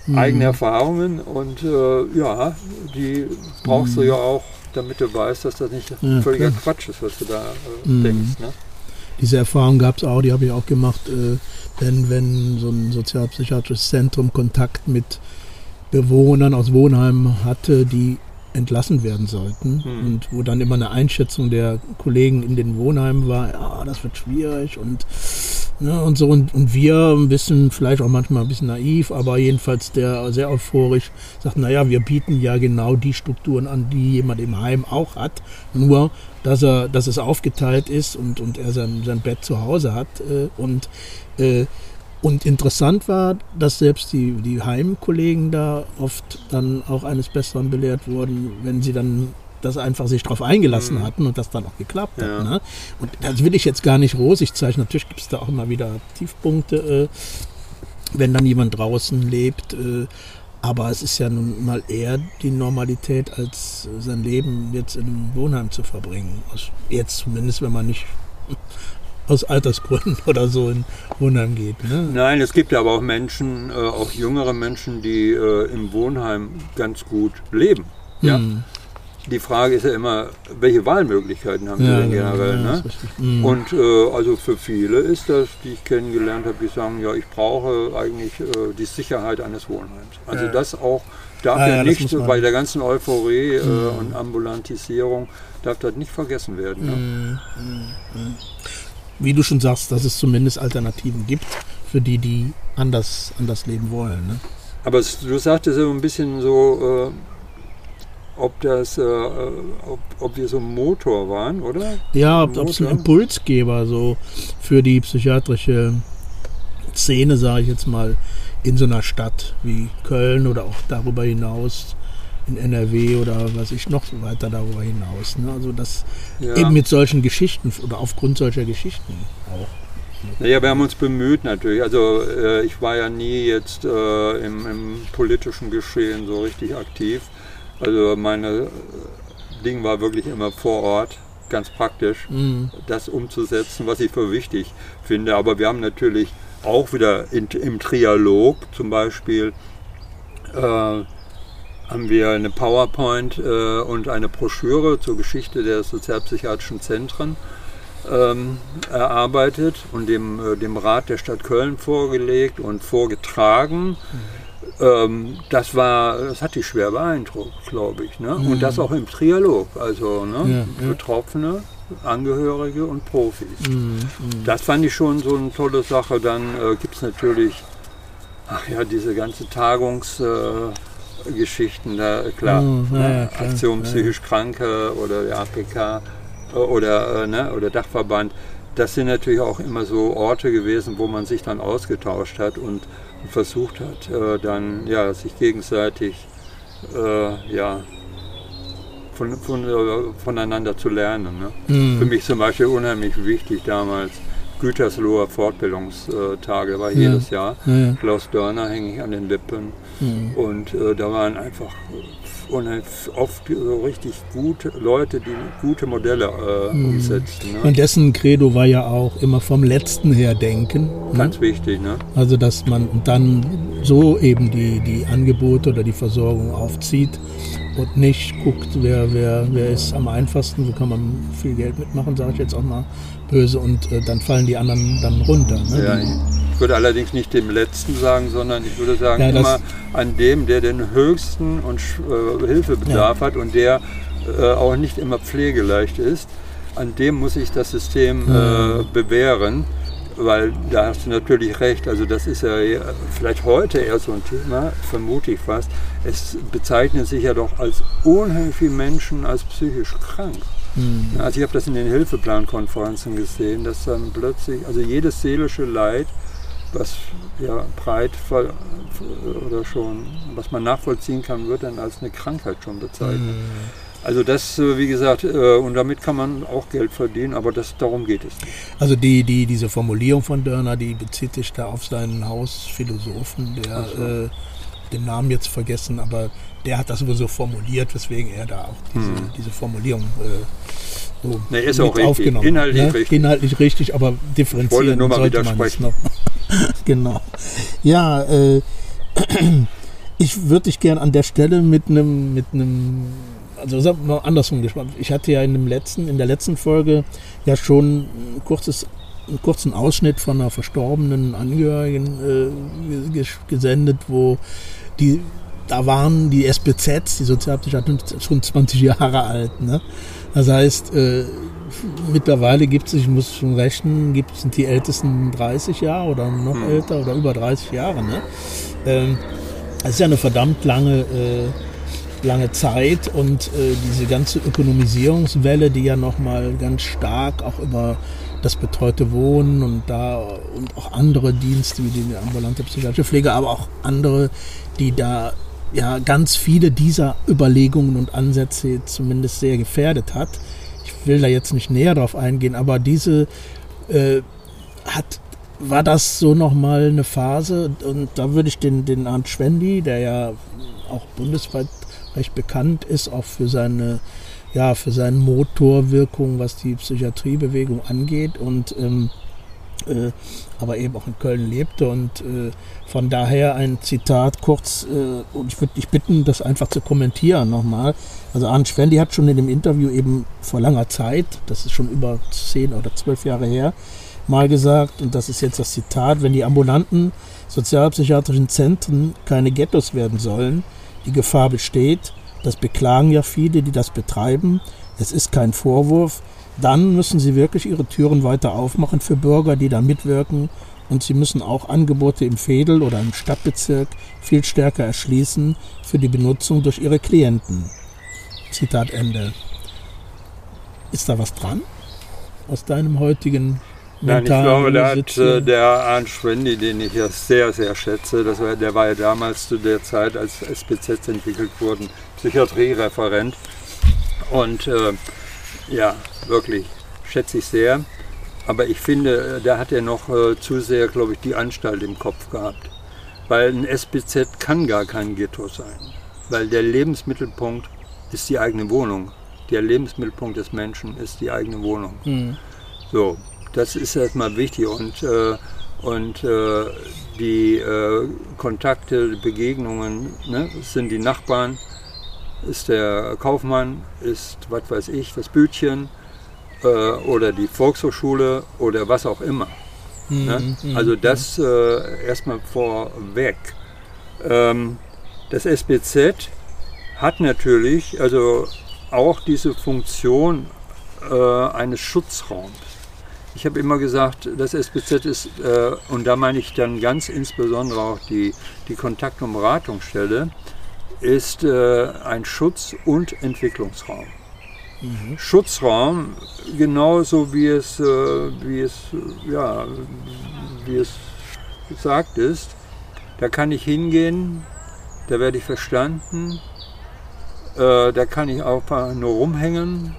Mhm. eigene Erfahrungen und äh, ja, die brauchst du ja auch, damit du weißt, dass das nicht Ja, völliger klar. Quatsch ist, was du da äh, Mhm. denkst. Ne? Diese Erfahrung gab es auch, die habe ich auch gemacht, äh, wenn, wenn so ein sozialpsychiatrisches Zentrum Kontakt mit Bewohnern aus Wohnheimen hatte, die entlassen werden sollten Hm. und wo dann immer eine Einschätzung der Kollegen in den Wohnheimen war, ja, das wird schwierig und, ne, und so und, und wir ein bisschen, vielleicht auch manchmal ein bisschen naiv, aber jedenfalls der sehr euphorisch sagt, naja, wir bieten ja genau die Strukturen an, die jemand im Heim auch hat, nur dass er, dass es aufgeteilt ist und, und er sein, sein Bett zu Hause hat äh, und äh, und interessant war, dass selbst die, die Heimkollegen da oft dann auch eines Besseren belehrt wurden, wenn sie dann das einfach sich darauf eingelassen Mhm. hatten und das dann auch geklappt Ja. hat. Ne? Und das will ich jetzt gar nicht rosig zeichnen. Natürlich gibt es da auch immer wieder Tiefpunkte, äh, wenn dann jemand draußen lebt. Äh, aber es ist ja nun mal eher die Normalität, als sein Leben jetzt in einem Wohnheim zu verbringen. Jetzt zumindest, wenn man nicht aus Altersgründen oder so in Wohnheim geht. Ne? Nein, es gibt ja aber auch Menschen, äh, auch jüngere Menschen, die äh, im Wohnheim ganz gut leben. Ja? Hm. Die Frage ist ja immer, welche Wahlmöglichkeiten haben sie denn generell? ja, ne? Hm. Und äh, also für viele ist das, die ich kennengelernt habe, die sagen, ja, ich brauche eigentlich äh, die Sicherheit eines Wohnheims. Also Ja. das auch darf Ah, ja, ja, nicht bei der ganzen Euphorie äh, Mhm. und Ambulantisierung darf das nicht vergessen werden. Ne? Wie du schon sagst, dass es zumindest Alternativen gibt für die, die anders, anders leben wollen. Ne? Aber es, du sagtest so ein bisschen so, äh, ob das, äh, ob, ob wir so ein Motor waren, oder? Ja, ob es ein? Impulsgeber so für die psychiatrische Szene, sage ich jetzt mal, in so einer Stadt wie Köln oder auch darüber hinaus in NRW oder was ich noch weiter darüber hinaus. Ne? Also das Ja. eben mit solchen Geschichten oder aufgrund solcher Geschichten auch. Naja, wir haben uns bemüht natürlich. Also äh, ich war ja nie jetzt äh, im, im politischen Geschehen so richtig aktiv. Also meine äh, Ding war wirklich immer vor Ort, ganz praktisch, Mhm. das umzusetzen, was ich für wichtig finde. Aber wir haben natürlich auch wieder in, im Trialog zum Beispiel äh, haben wir eine PowerPoint äh, und eine Broschüre zur Geschichte der sozialpsychiatrischen Zentren ähm, erarbeitet und dem, äh, dem Rat der Stadt Köln vorgelegt und vorgetragen. Ähm, das war, das hat die schwer beeindruckt, glaube ich. Ne? Und das auch im Trialog, also ne? Ja. Betroffene, Angehörige und Profis. Mhm. Das fand ich schon so eine tolle Sache. Dann äh, gibt es natürlich, ach ja, diese ganze Tagungsgeschichten, äh, Geschichten, da, klar, Mhm, ja, ne? ja, klar, Aktion psychisch Kranke oder der APK oder, äh, ne? oder Dachverband. Das sind natürlich auch immer so Orte gewesen, wo man sich dann ausgetauscht hat und versucht hat, äh, dann ja, sich gegenseitig äh, ja, von, von, äh, voneinander zu lernen. Ne? Mhm. Für mich zum Beispiel unheimlich wichtig damals Gütersloher Fortbildungstage, war jedes Jahr. Ja. Klaus Dörner hänge ich an den Lippen. Mhm. Und äh, da waren einfach oft so richtig gute Leute, die gute Modelle äh, umsetzen. Ne? Und dessen Credo war ja auch immer vom Letzten her denken. Ne? Ganz wichtig, ne? Also dass man dann so eben die, die Angebote oder die Versorgung aufzieht und nicht guckt, wer, wer, wer ist am einfachsten, wo kann man viel Geld mitmachen, sage ich jetzt auch mal böse, und äh, dann fallen die anderen dann runter. Ne? Ja, ich würde allerdings nicht dem Letzten sagen, sondern ich würde sagen Ja, immer an dem, der den höchsten und äh, Hilfebedarf hat und der äh, auch nicht immer pflegeleicht ist. An dem muss sich das System äh, bewähren, weil da hast du natürlich recht. Also das ist ja vielleicht heute eher so ein Thema, vermute ich fast. Es bezeichnet sich ja doch als unheimlich viele Menschen als psychisch krank. Mhm. Also ich habe das in den Hilfeplankonferenzen gesehen, dass dann plötzlich, also jedes seelische Leid, was ja breit oder schon, was man nachvollziehen kann, wird dann als eine Krankheit schon bezeichnet. Mhm. Also das, äh, wie gesagt, äh, und damit kann man auch Geld verdienen, aber das, darum geht es nicht. Also die, die, diese Formulierung von Dörner, die bezieht sich da auf seinen Hausphilosophen, der so. äh, den Namen jetzt vergessen, aber der hat das so formuliert, weswegen er da auch diese, Hm. diese Formulierung äh, so Nee, ist auch aufgenommen Inhaltlich ne? richtig. Inhaltlich richtig, aber Ich wollte nur mal sollte man es noch. genau. Ja, äh, ich würde dich gern an der Stelle mit einem, mit einem, also sagen wir mal andersrum gespannt. Ich hatte ja in dem letzten, in der letzten Folge ja schon ein kurzes, einen kurzen Ausschnitt von einer verstorbenen Angehörigen äh, ges- gesendet, wo die da waren die SBZs, die Sozialpsychiatrien, schon 20 Jahre alt. Ne? Das heißt, äh, mittlerweile gibt es, ich muss schon rechnen, gibt es die ältesten 30 Jahre oder noch Hm. älter oder über 30 Jahre. Ne? Ähm, das ist ja eine verdammt lange, äh, lange Zeit und äh, diese ganze Ökonomisierungswelle, die ja nochmal ganz stark auch über das betreute Wohnen und da und auch andere Dienste wie die ambulante psychiatrische Pflege, aber auch andere, die da ja ganz viele dieser Überlegungen und Ansätze zumindest sehr gefährdet hat. Ich will da jetzt nicht näher drauf eingehen, aber diese äh, hat war das so nochmal eine Phase und da würde ich den, den Arndt Schwendi, der ja auch bundesweit recht bekannt ist, auch für seine, ja, für seine Motorwirkung, was die Psychiatriebewegung angeht und ähm, äh, aber eben auch in Köln lebte. Und äh, von daher ein Zitat kurz äh, und ich würde dich bitten, das einfach zu kommentieren nochmal. Also Arndt Schwendi hat schon in dem Interview eben vor langer Zeit, das ist schon über zehn oder zwölf Jahre her, mal gesagt, und das ist jetzt das Zitat, wenn die ambulanten sozialpsychiatrischen Zentren keine Ghettos werden sollen, die Gefahr besteht, das beklagen ja viele, die das betreiben, es ist kein Vorwurf, dann müssen sie wirklich ihre Türen weiter aufmachen für Bürger, die da mitwirken und sie müssen auch Angebote im Fädel oder im Stadtbezirk viel stärker erschließen für die Benutzung durch ihre Klienten. Zitat Ende. Ist da was dran? Aus deinem heutigen Nein, ich glaube, da hat äh, der Arndt Schwendi, den ich ja sehr, sehr schätze, das war, der war ja damals zu der Zeit, als SPZ entwickelt wurden, Psychiatriereferent. Und äh, ja, wirklich, schätze ich sehr. Aber ich finde, äh, da hat er noch äh, zu sehr, glaube ich, die Anstalt im Kopf gehabt. Weil ein SPZ kann gar kein Ghetto sein. Weil der Lebensmittelpunkt ist die eigene Wohnung. Der Lebensmittelpunkt des Menschen ist die eigene Wohnung. Hm. So, das ist erstmal wichtig und, äh, und äh, die äh, Kontakte, die Begegnungen, ne, sind die Nachbarn, ist der Kaufmann, ist, was weiß ich, das Bütchen äh, oder die Volkshochschule oder was auch immer. Ne? Mhm, Also das äh, erstmal vorweg. Ähm, das SBZ hat natürlich also auch diese Funktion äh, eines Schutzraums. Ich habe immer gesagt, das SBZ ist, äh, und da meine ich dann ganz insbesondere auch die, die Kontakt- und Beratungsstelle, ist äh, ein Schutz- und Entwicklungsraum. Schutzraum, genauso wie es, äh, wie es, ja, wie es gesagt ist, da kann ich hingehen, da werde ich verstanden, äh, da kann ich auch nur rumhängen,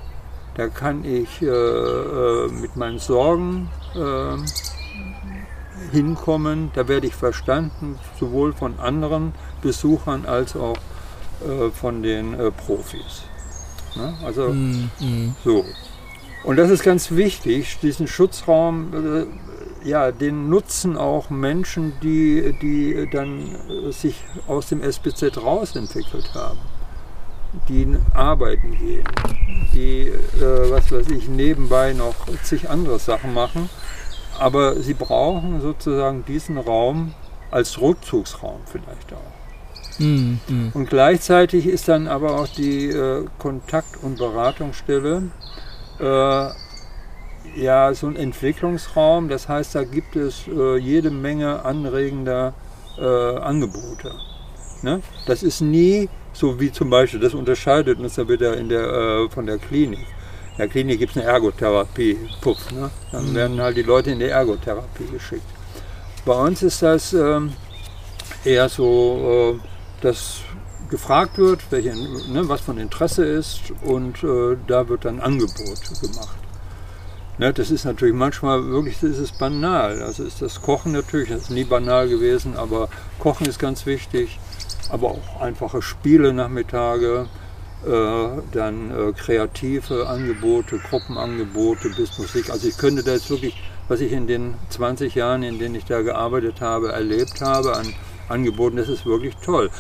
da kann ich äh, äh, mit meinen Sorgen äh, hinkommen. Da werde ich verstanden, sowohl von anderen Besuchern als auch äh, von den äh, Profis. Ne? Also mm, mm. so. Und das ist ganz wichtig, diesen Schutzraum, äh, ja, den nutzen auch Menschen, die, die dann äh, sich aus dem SBZ rausentwickelt haben, die arbeiten gehen, die, äh, was weiß ich, nebenbei noch zig andere Sachen machen. Aber sie brauchen sozusagen diesen Raum als Rückzugsraum vielleicht auch. Mm. Und gleichzeitig ist dann aber auch die äh, Kontakt- und Beratungsstelle äh, ja so ein Entwicklungsraum. Das heißt, da gibt es äh, jede Menge anregender äh, Angebote. Ne? Das ist nie so wie zum Beispiel, das unterscheidet uns ja wieder in der, äh, von der Klinik. In der Klinik gibt es eine Ergotherapie, Puff. Ne? Dann mhm. werden halt die Leute in die Ergotherapie geschickt. Bei uns ist das ähm, eher so, äh, dass gefragt wird, welche, ne, was von Interesse ist und äh, da wird dann Angebot gemacht. Ne, das ist natürlich manchmal wirklich, das ist banal. Also ist das Kochen natürlich, das ist nie banal gewesen, aber Kochen ist ganz wichtig, aber auch einfache Spiele Nachmittage, äh, dann äh, kreative Angebote, Gruppenangebote bis Musik. Also ich könnte da jetzt wirklich, was ich in den 20 Jahren, in denen ich da gearbeitet habe, erlebt habe an Angeboten, das ist wirklich toll.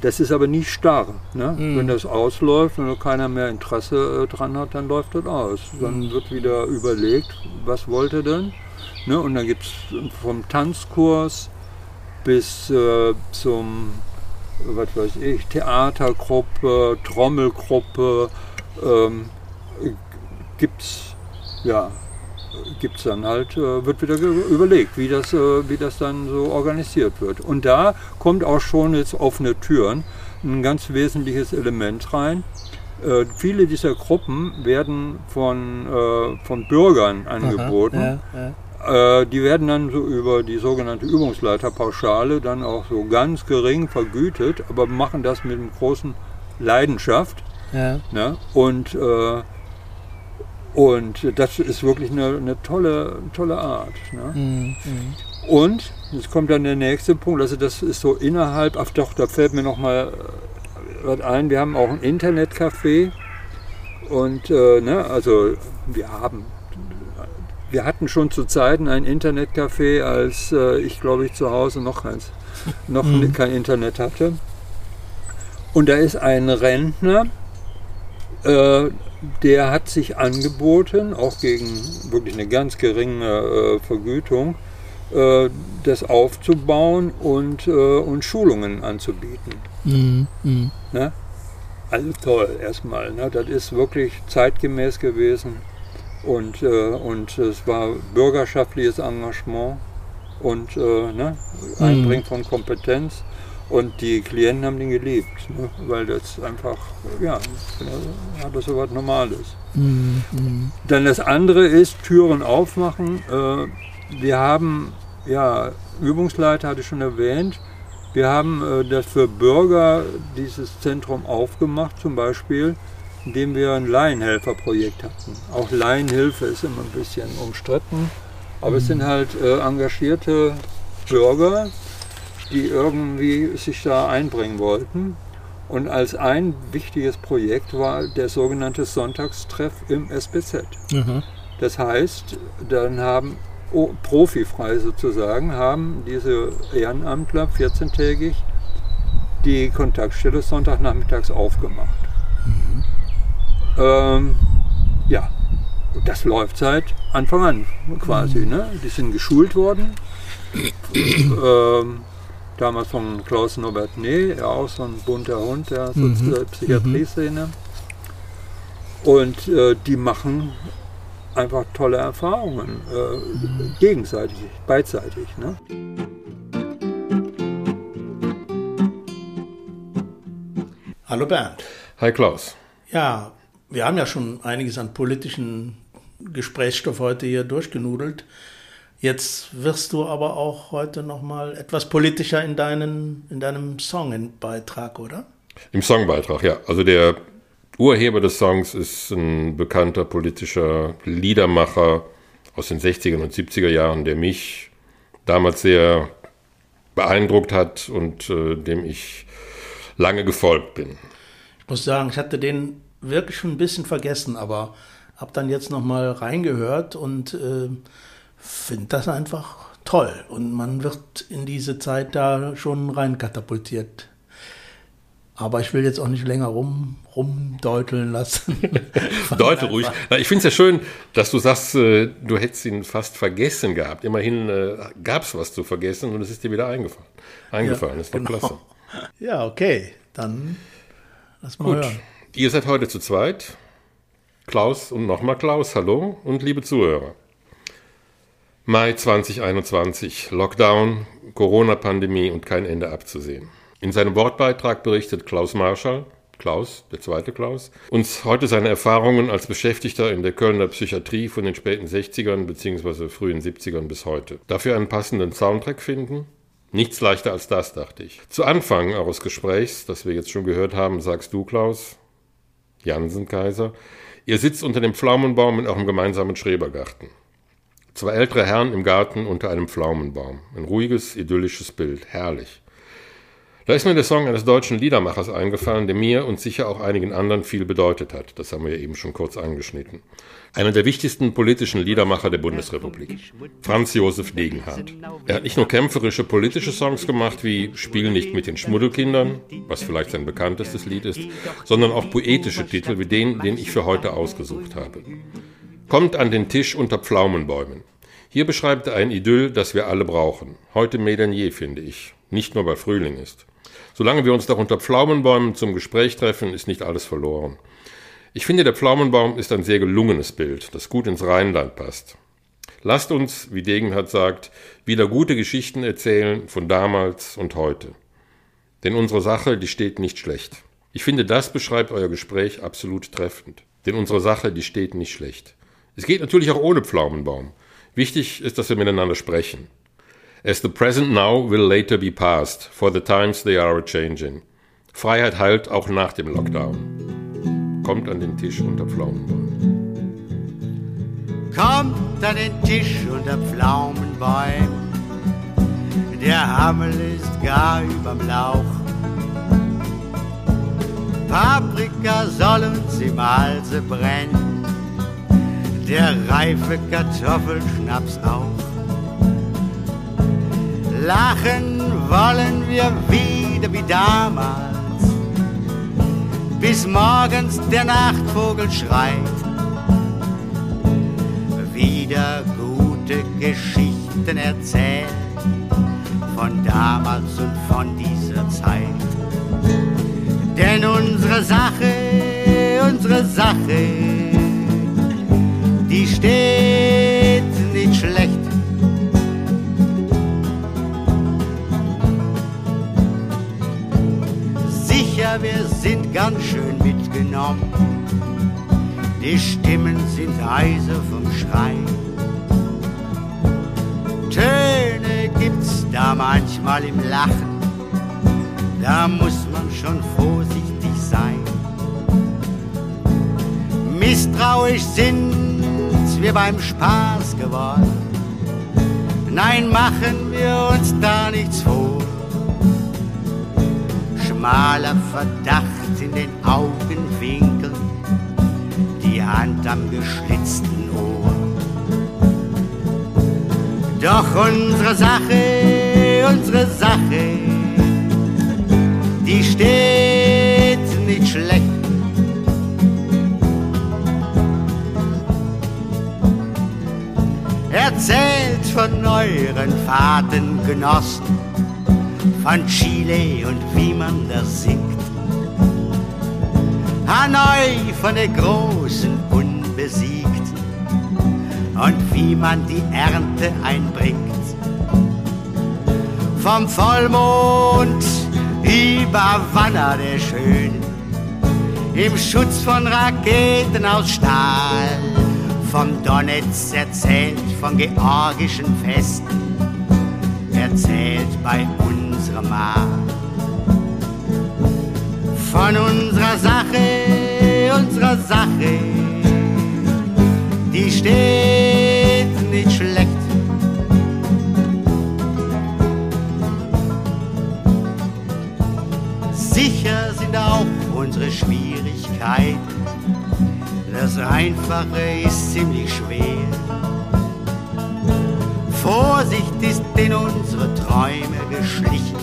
Das ist aber nicht starr. Ne? Mhm. Wenn das ausläuft und keiner mehr Interesse äh, dran hat, dann läuft das aus. Dann mhm. wird wieder überlegt, was wollte denn? Ne? Und dann gibt es vom Tanzkurs bis äh, zum, was weiß ich, Theatergruppe, Trommelgruppe, ähm, gibt es ja, gibt es dann halt, äh, wird wieder überlegt, wie das, äh, wie das dann so organisiert wird. Und da kommt auch schon jetzt offene Türen ein ganz wesentliches Element rein. Äh, viele dieser Gruppen werden von, von Bürgern angeboten. Aha, ja, ja. Die werden dann so über die sogenannte Übungsleiterpauschale dann auch so ganz gering vergütet, aber machen das mit einer großen Leidenschaft. Ja. Ne? Und äh, und das ist wirklich eine, eine tolle, tolle Art. Ne? Mhm. Und jetzt kommt dann der nächste Punkt, also das ist so innerhalb, ach doch, da fällt mir noch mal äh, was ein, wir haben auch ein Internetcafé und äh, ne, also wir haben, wir hatten schon zu Zeiten ein Internetcafé, als äh, ich glaube ich zu Hause noch, eins, noch mhm. kein Internet hatte. Und da ist ein Rentner, äh, der hat sich angeboten, auch gegen wirklich eine ganz geringe äh, Vergütung, äh, das aufzubauen und, äh, und Schulungen anzubieten. Mhm. Mhm. Ne? Also toll erstmal. Ne? Das ist wirklich zeitgemäß gewesen und, äh, und es war bürgerschaftliches Engagement und äh, ne? Mhm. Einbringen von Kompetenz. Und die Klienten haben den geliebt, ne? weil das einfach, ja, das so was Normales. Mhm. Dann das andere ist, Türen aufmachen. Äh, wir haben, ja, Übungsleiter hatte ich schon erwähnt, wir haben äh, das für Bürger dieses Zentrum aufgemacht, zum Beispiel, indem wir ein Laienhelferprojekt hatten. Auch Laienhilfe ist immer ein bisschen umstritten, aber mhm. es sind halt äh, engagierte Bürger, die irgendwie sich da einbringen wollten. Und als ein wichtiges Projekt war der sogenannte Sonntagstreff im SBZ. Mhm. Das heißt, dann haben oh, profifrei sozusagen, haben diese Ehrenamtler 14-tägig die Kontaktstelle Sonntagnachmittags aufgemacht. Mhm. Ähm, ja, das läuft seit Anfang an quasi. Mhm. Ne? Die sind geschult worden. ähm, damals von Klaus Norbert Nee, ja auch so ein bunter Hund der mhm. Psychiatrie-Szene. Und äh, die machen einfach tolle Erfahrungen, äh, mhm. gegenseitig, beidseitig. Ne? Hallo Bernd. Hi Klaus. Ja, wir haben ja schon einiges an politischen Gesprächsstoff heute hier durchgenudelt. Jetzt wirst du aber auch heute noch mal etwas politischer in, deinen, in deinem Songbeitrag, oder? Im Songbeitrag, ja. Also der Urheber des Songs ist ein bekannter politischer Liedermacher aus den 60er und 70er Jahren, der mich damals sehr beeindruckt hat und äh, dem ich lange gefolgt bin. Ich muss sagen, ich hatte den wirklich schon ein bisschen vergessen, aber habe dann jetzt noch mal reingehört und äh, finde das einfach toll. Und man wird in diese Zeit da schon reinkatapultiert. Aber ich will jetzt auch nicht länger rum, rumdeuteln lassen. Deutel ruhig. Na, ich finde es ja schön, dass du sagst, äh, du hättest ihn fast vergessen gehabt. Immerhin äh, gab es was zu vergessen und es ist dir wieder eingefallen. Eingefallen, ja, ist doch genau. klasse. Ja, okay, dann lass mal Gut. hören. Ihr seid heute zu zweit. Klaus und nochmal Klaus, hallo und liebe Zuhörer. Mai 2021, Lockdown, Corona-Pandemie und kein Ende abzusehen. In seinem Wortbeitrag berichtet Klaus Marschall, Klaus, der zweite Klaus, uns heute seine Erfahrungen als Beschäftigter in der Kölner Psychiatrie von den späten 60ern bzw. frühen 70ern bis heute. Dafür einen passenden Soundtrack finden? Nichts leichter als das, dachte ich. Zu Anfang eures Gesprächs, das wir jetzt schon gehört haben, sagst du, Klaus, Jansen Kaiser, ihr sitzt unter dem Pflaumenbaum in eurem gemeinsamen Schrebergarten. Zwei ältere Herren im Garten unter einem Pflaumenbaum. Ein ruhiges, idyllisches Bild. Herrlich. Da ist mir der Song eines deutschen Liedermachers eingefallen, der mir und sicher auch einigen anderen viel bedeutet hat. Das haben wir ja eben schon kurz angeschnitten. Einer der wichtigsten politischen Liedermacher der Bundesrepublik. Franz Josef Degenhardt. Er hat nicht nur kämpferische politische Songs gemacht wie Spiel nicht mit den Schmuddelkindern, was vielleicht sein bekanntestes Lied ist, sondern auch poetische Titel wie den, den ich für heute ausgesucht habe. Kommt an den Tisch unter Pflaumenbäumen. Hier beschreibt er ein Idyll, das wir alle brauchen. Heute mehr denn je, finde ich. Nicht nur, weil Frühling ist. Solange wir uns doch unter Pflaumenbäumen zum Gespräch treffen, ist nicht alles verloren. Ich finde, der Pflaumenbaum ist ein sehr gelungenes Bild, das gut ins Rheinland passt. Lasst uns, wie Degenhardt sagt, wieder gute Geschichten erzählen von damals und heute. Denn unsere Sache, die steht nicht schlecht. Ich finde, das beschreibt euer Gespräch absolut treffend. Denn unsere Sache, die steht nicht schlecht. Es geht natürlich auch ohne Pflaumenbaum. Wichtig ist, dass wir miteinander sprechen. As the present now will later be past, for the times they are changing. Freiheit heilt auch nach dem Lockdown. Kommt an den Tisch unter Pflaumenbäumen. Kommt an den Tisch unter Pflaumenbäumen. Der Hammel ist gar überm Lauch. Paprika soll uns im Halse brennen. Der reife Kartoffelschnaps auch. Lachen wollen wir wieder wie damals, bis morgens der Nachtvogel schreit. Wieder gute Geschichten erzählen von damals und von dieser Zeit. Denn unsere Sache, unsere Sache, die steht nicht schlecht sicher, wir sind ganz schön mitgenommen. Die Stimmen sind heiser vom Schrei. Töne gibt's da manchmal im Lachen, da muss man schon vorsichtig sein. Misstrauisch sind wir beim Spaß geworden. Nein, machen wir uns da nichts vor schmaler Verdacht in den Augenwinkeln, die Hand am geschlitzten Ohr. Doch unsere Sache, unsere Sache, die steht nicht schlecht. Erzählt von euren Fahrtengenossen von Chile und wie man da singt. Hanoi von der großen unbesiegt und wie man die Ernte einbringt. Vom Vollmond über Wanner der Schön, im Schutz von Raketen aus Stahl, vom Donetsk erzählt, von georgischen Festen, erzählt bei uns unsere Macht. Von unserer Sache, unserer Sache, die steht nicht schlecht. Sicher sind auch unsere Schwierigkeiten. Das Einfache ist ziemlich schwer. Vorsicht ist in unsere Träume geschlichen.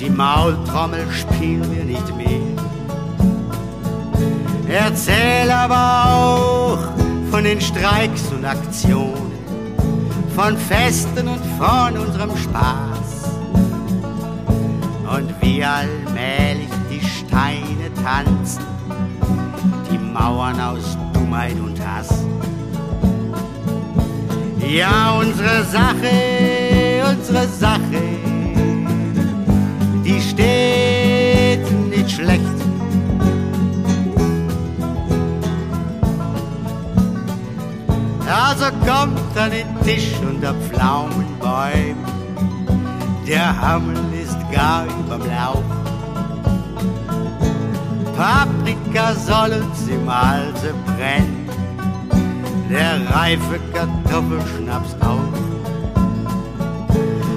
Die Maultrommel spielen wir nicht mehr. Erzähl aber auch von den Streiks und Aktionen, von Festen und von unserem Spaß. Und wie allmählich die Steine tanzen, Mauern aus Dummheit und Hass. Ja, unsere Sache, unsere Sache, die steht nicht schlecht. Also kommt an den Tisch unter Pflaumenbäumen, der Hammel ist gar überm Lauch. Paprika soll uns im Halse brennen, der reife Kartoffelschnaps auch.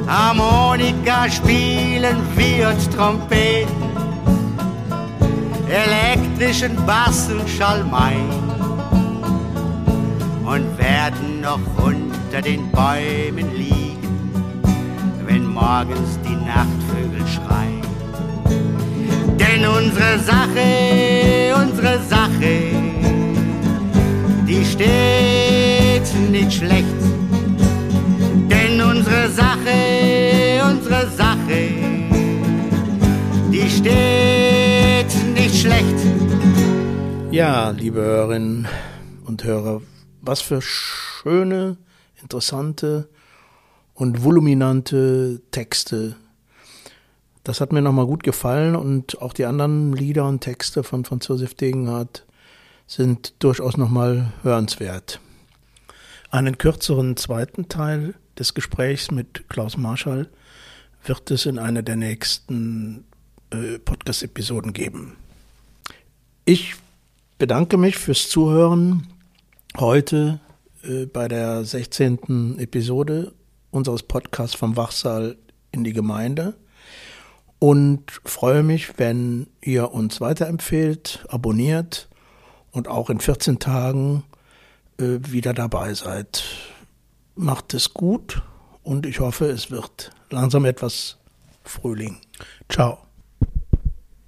Harmonika spielen wir uns Trompeten, elektrischen Bass und Schalmein und werden noch unter den Bäumen liegen, wenn morgens die Nachtvögel schreien. Denn unsere Sache, unsere Sache, die steht nicht schlecht. Denn unsere Sache, unsere Sache, die steht nicht schlecht. Ja, liebe Hörerinnen und Hörer, was für schöne, interessante und voluminante Texte. Das hat mir nochmal gut gefallen und auch die anderen Lieder und Texte von Franz Josef Degenhardt sind durchaus nochmal hörenswert. Einen kürzeren zweiten Teil des Gesprächs mit Klaus Marschall wird es in einer der nächsten äh, Podcast-Episoden geben. Ich bedanke mich fürs Zuhören heute äh, bei der 16. Episode unseres Podcasts vom Wachsaal in die Gemeinde und freue mich, wenn ihr uns weiterempfehlt, abonniert und auch in 14 Tagen äh, wieder dabei seid. Macht es gut und ich hoffe, es wird langsam etwas Frühling. Ciao.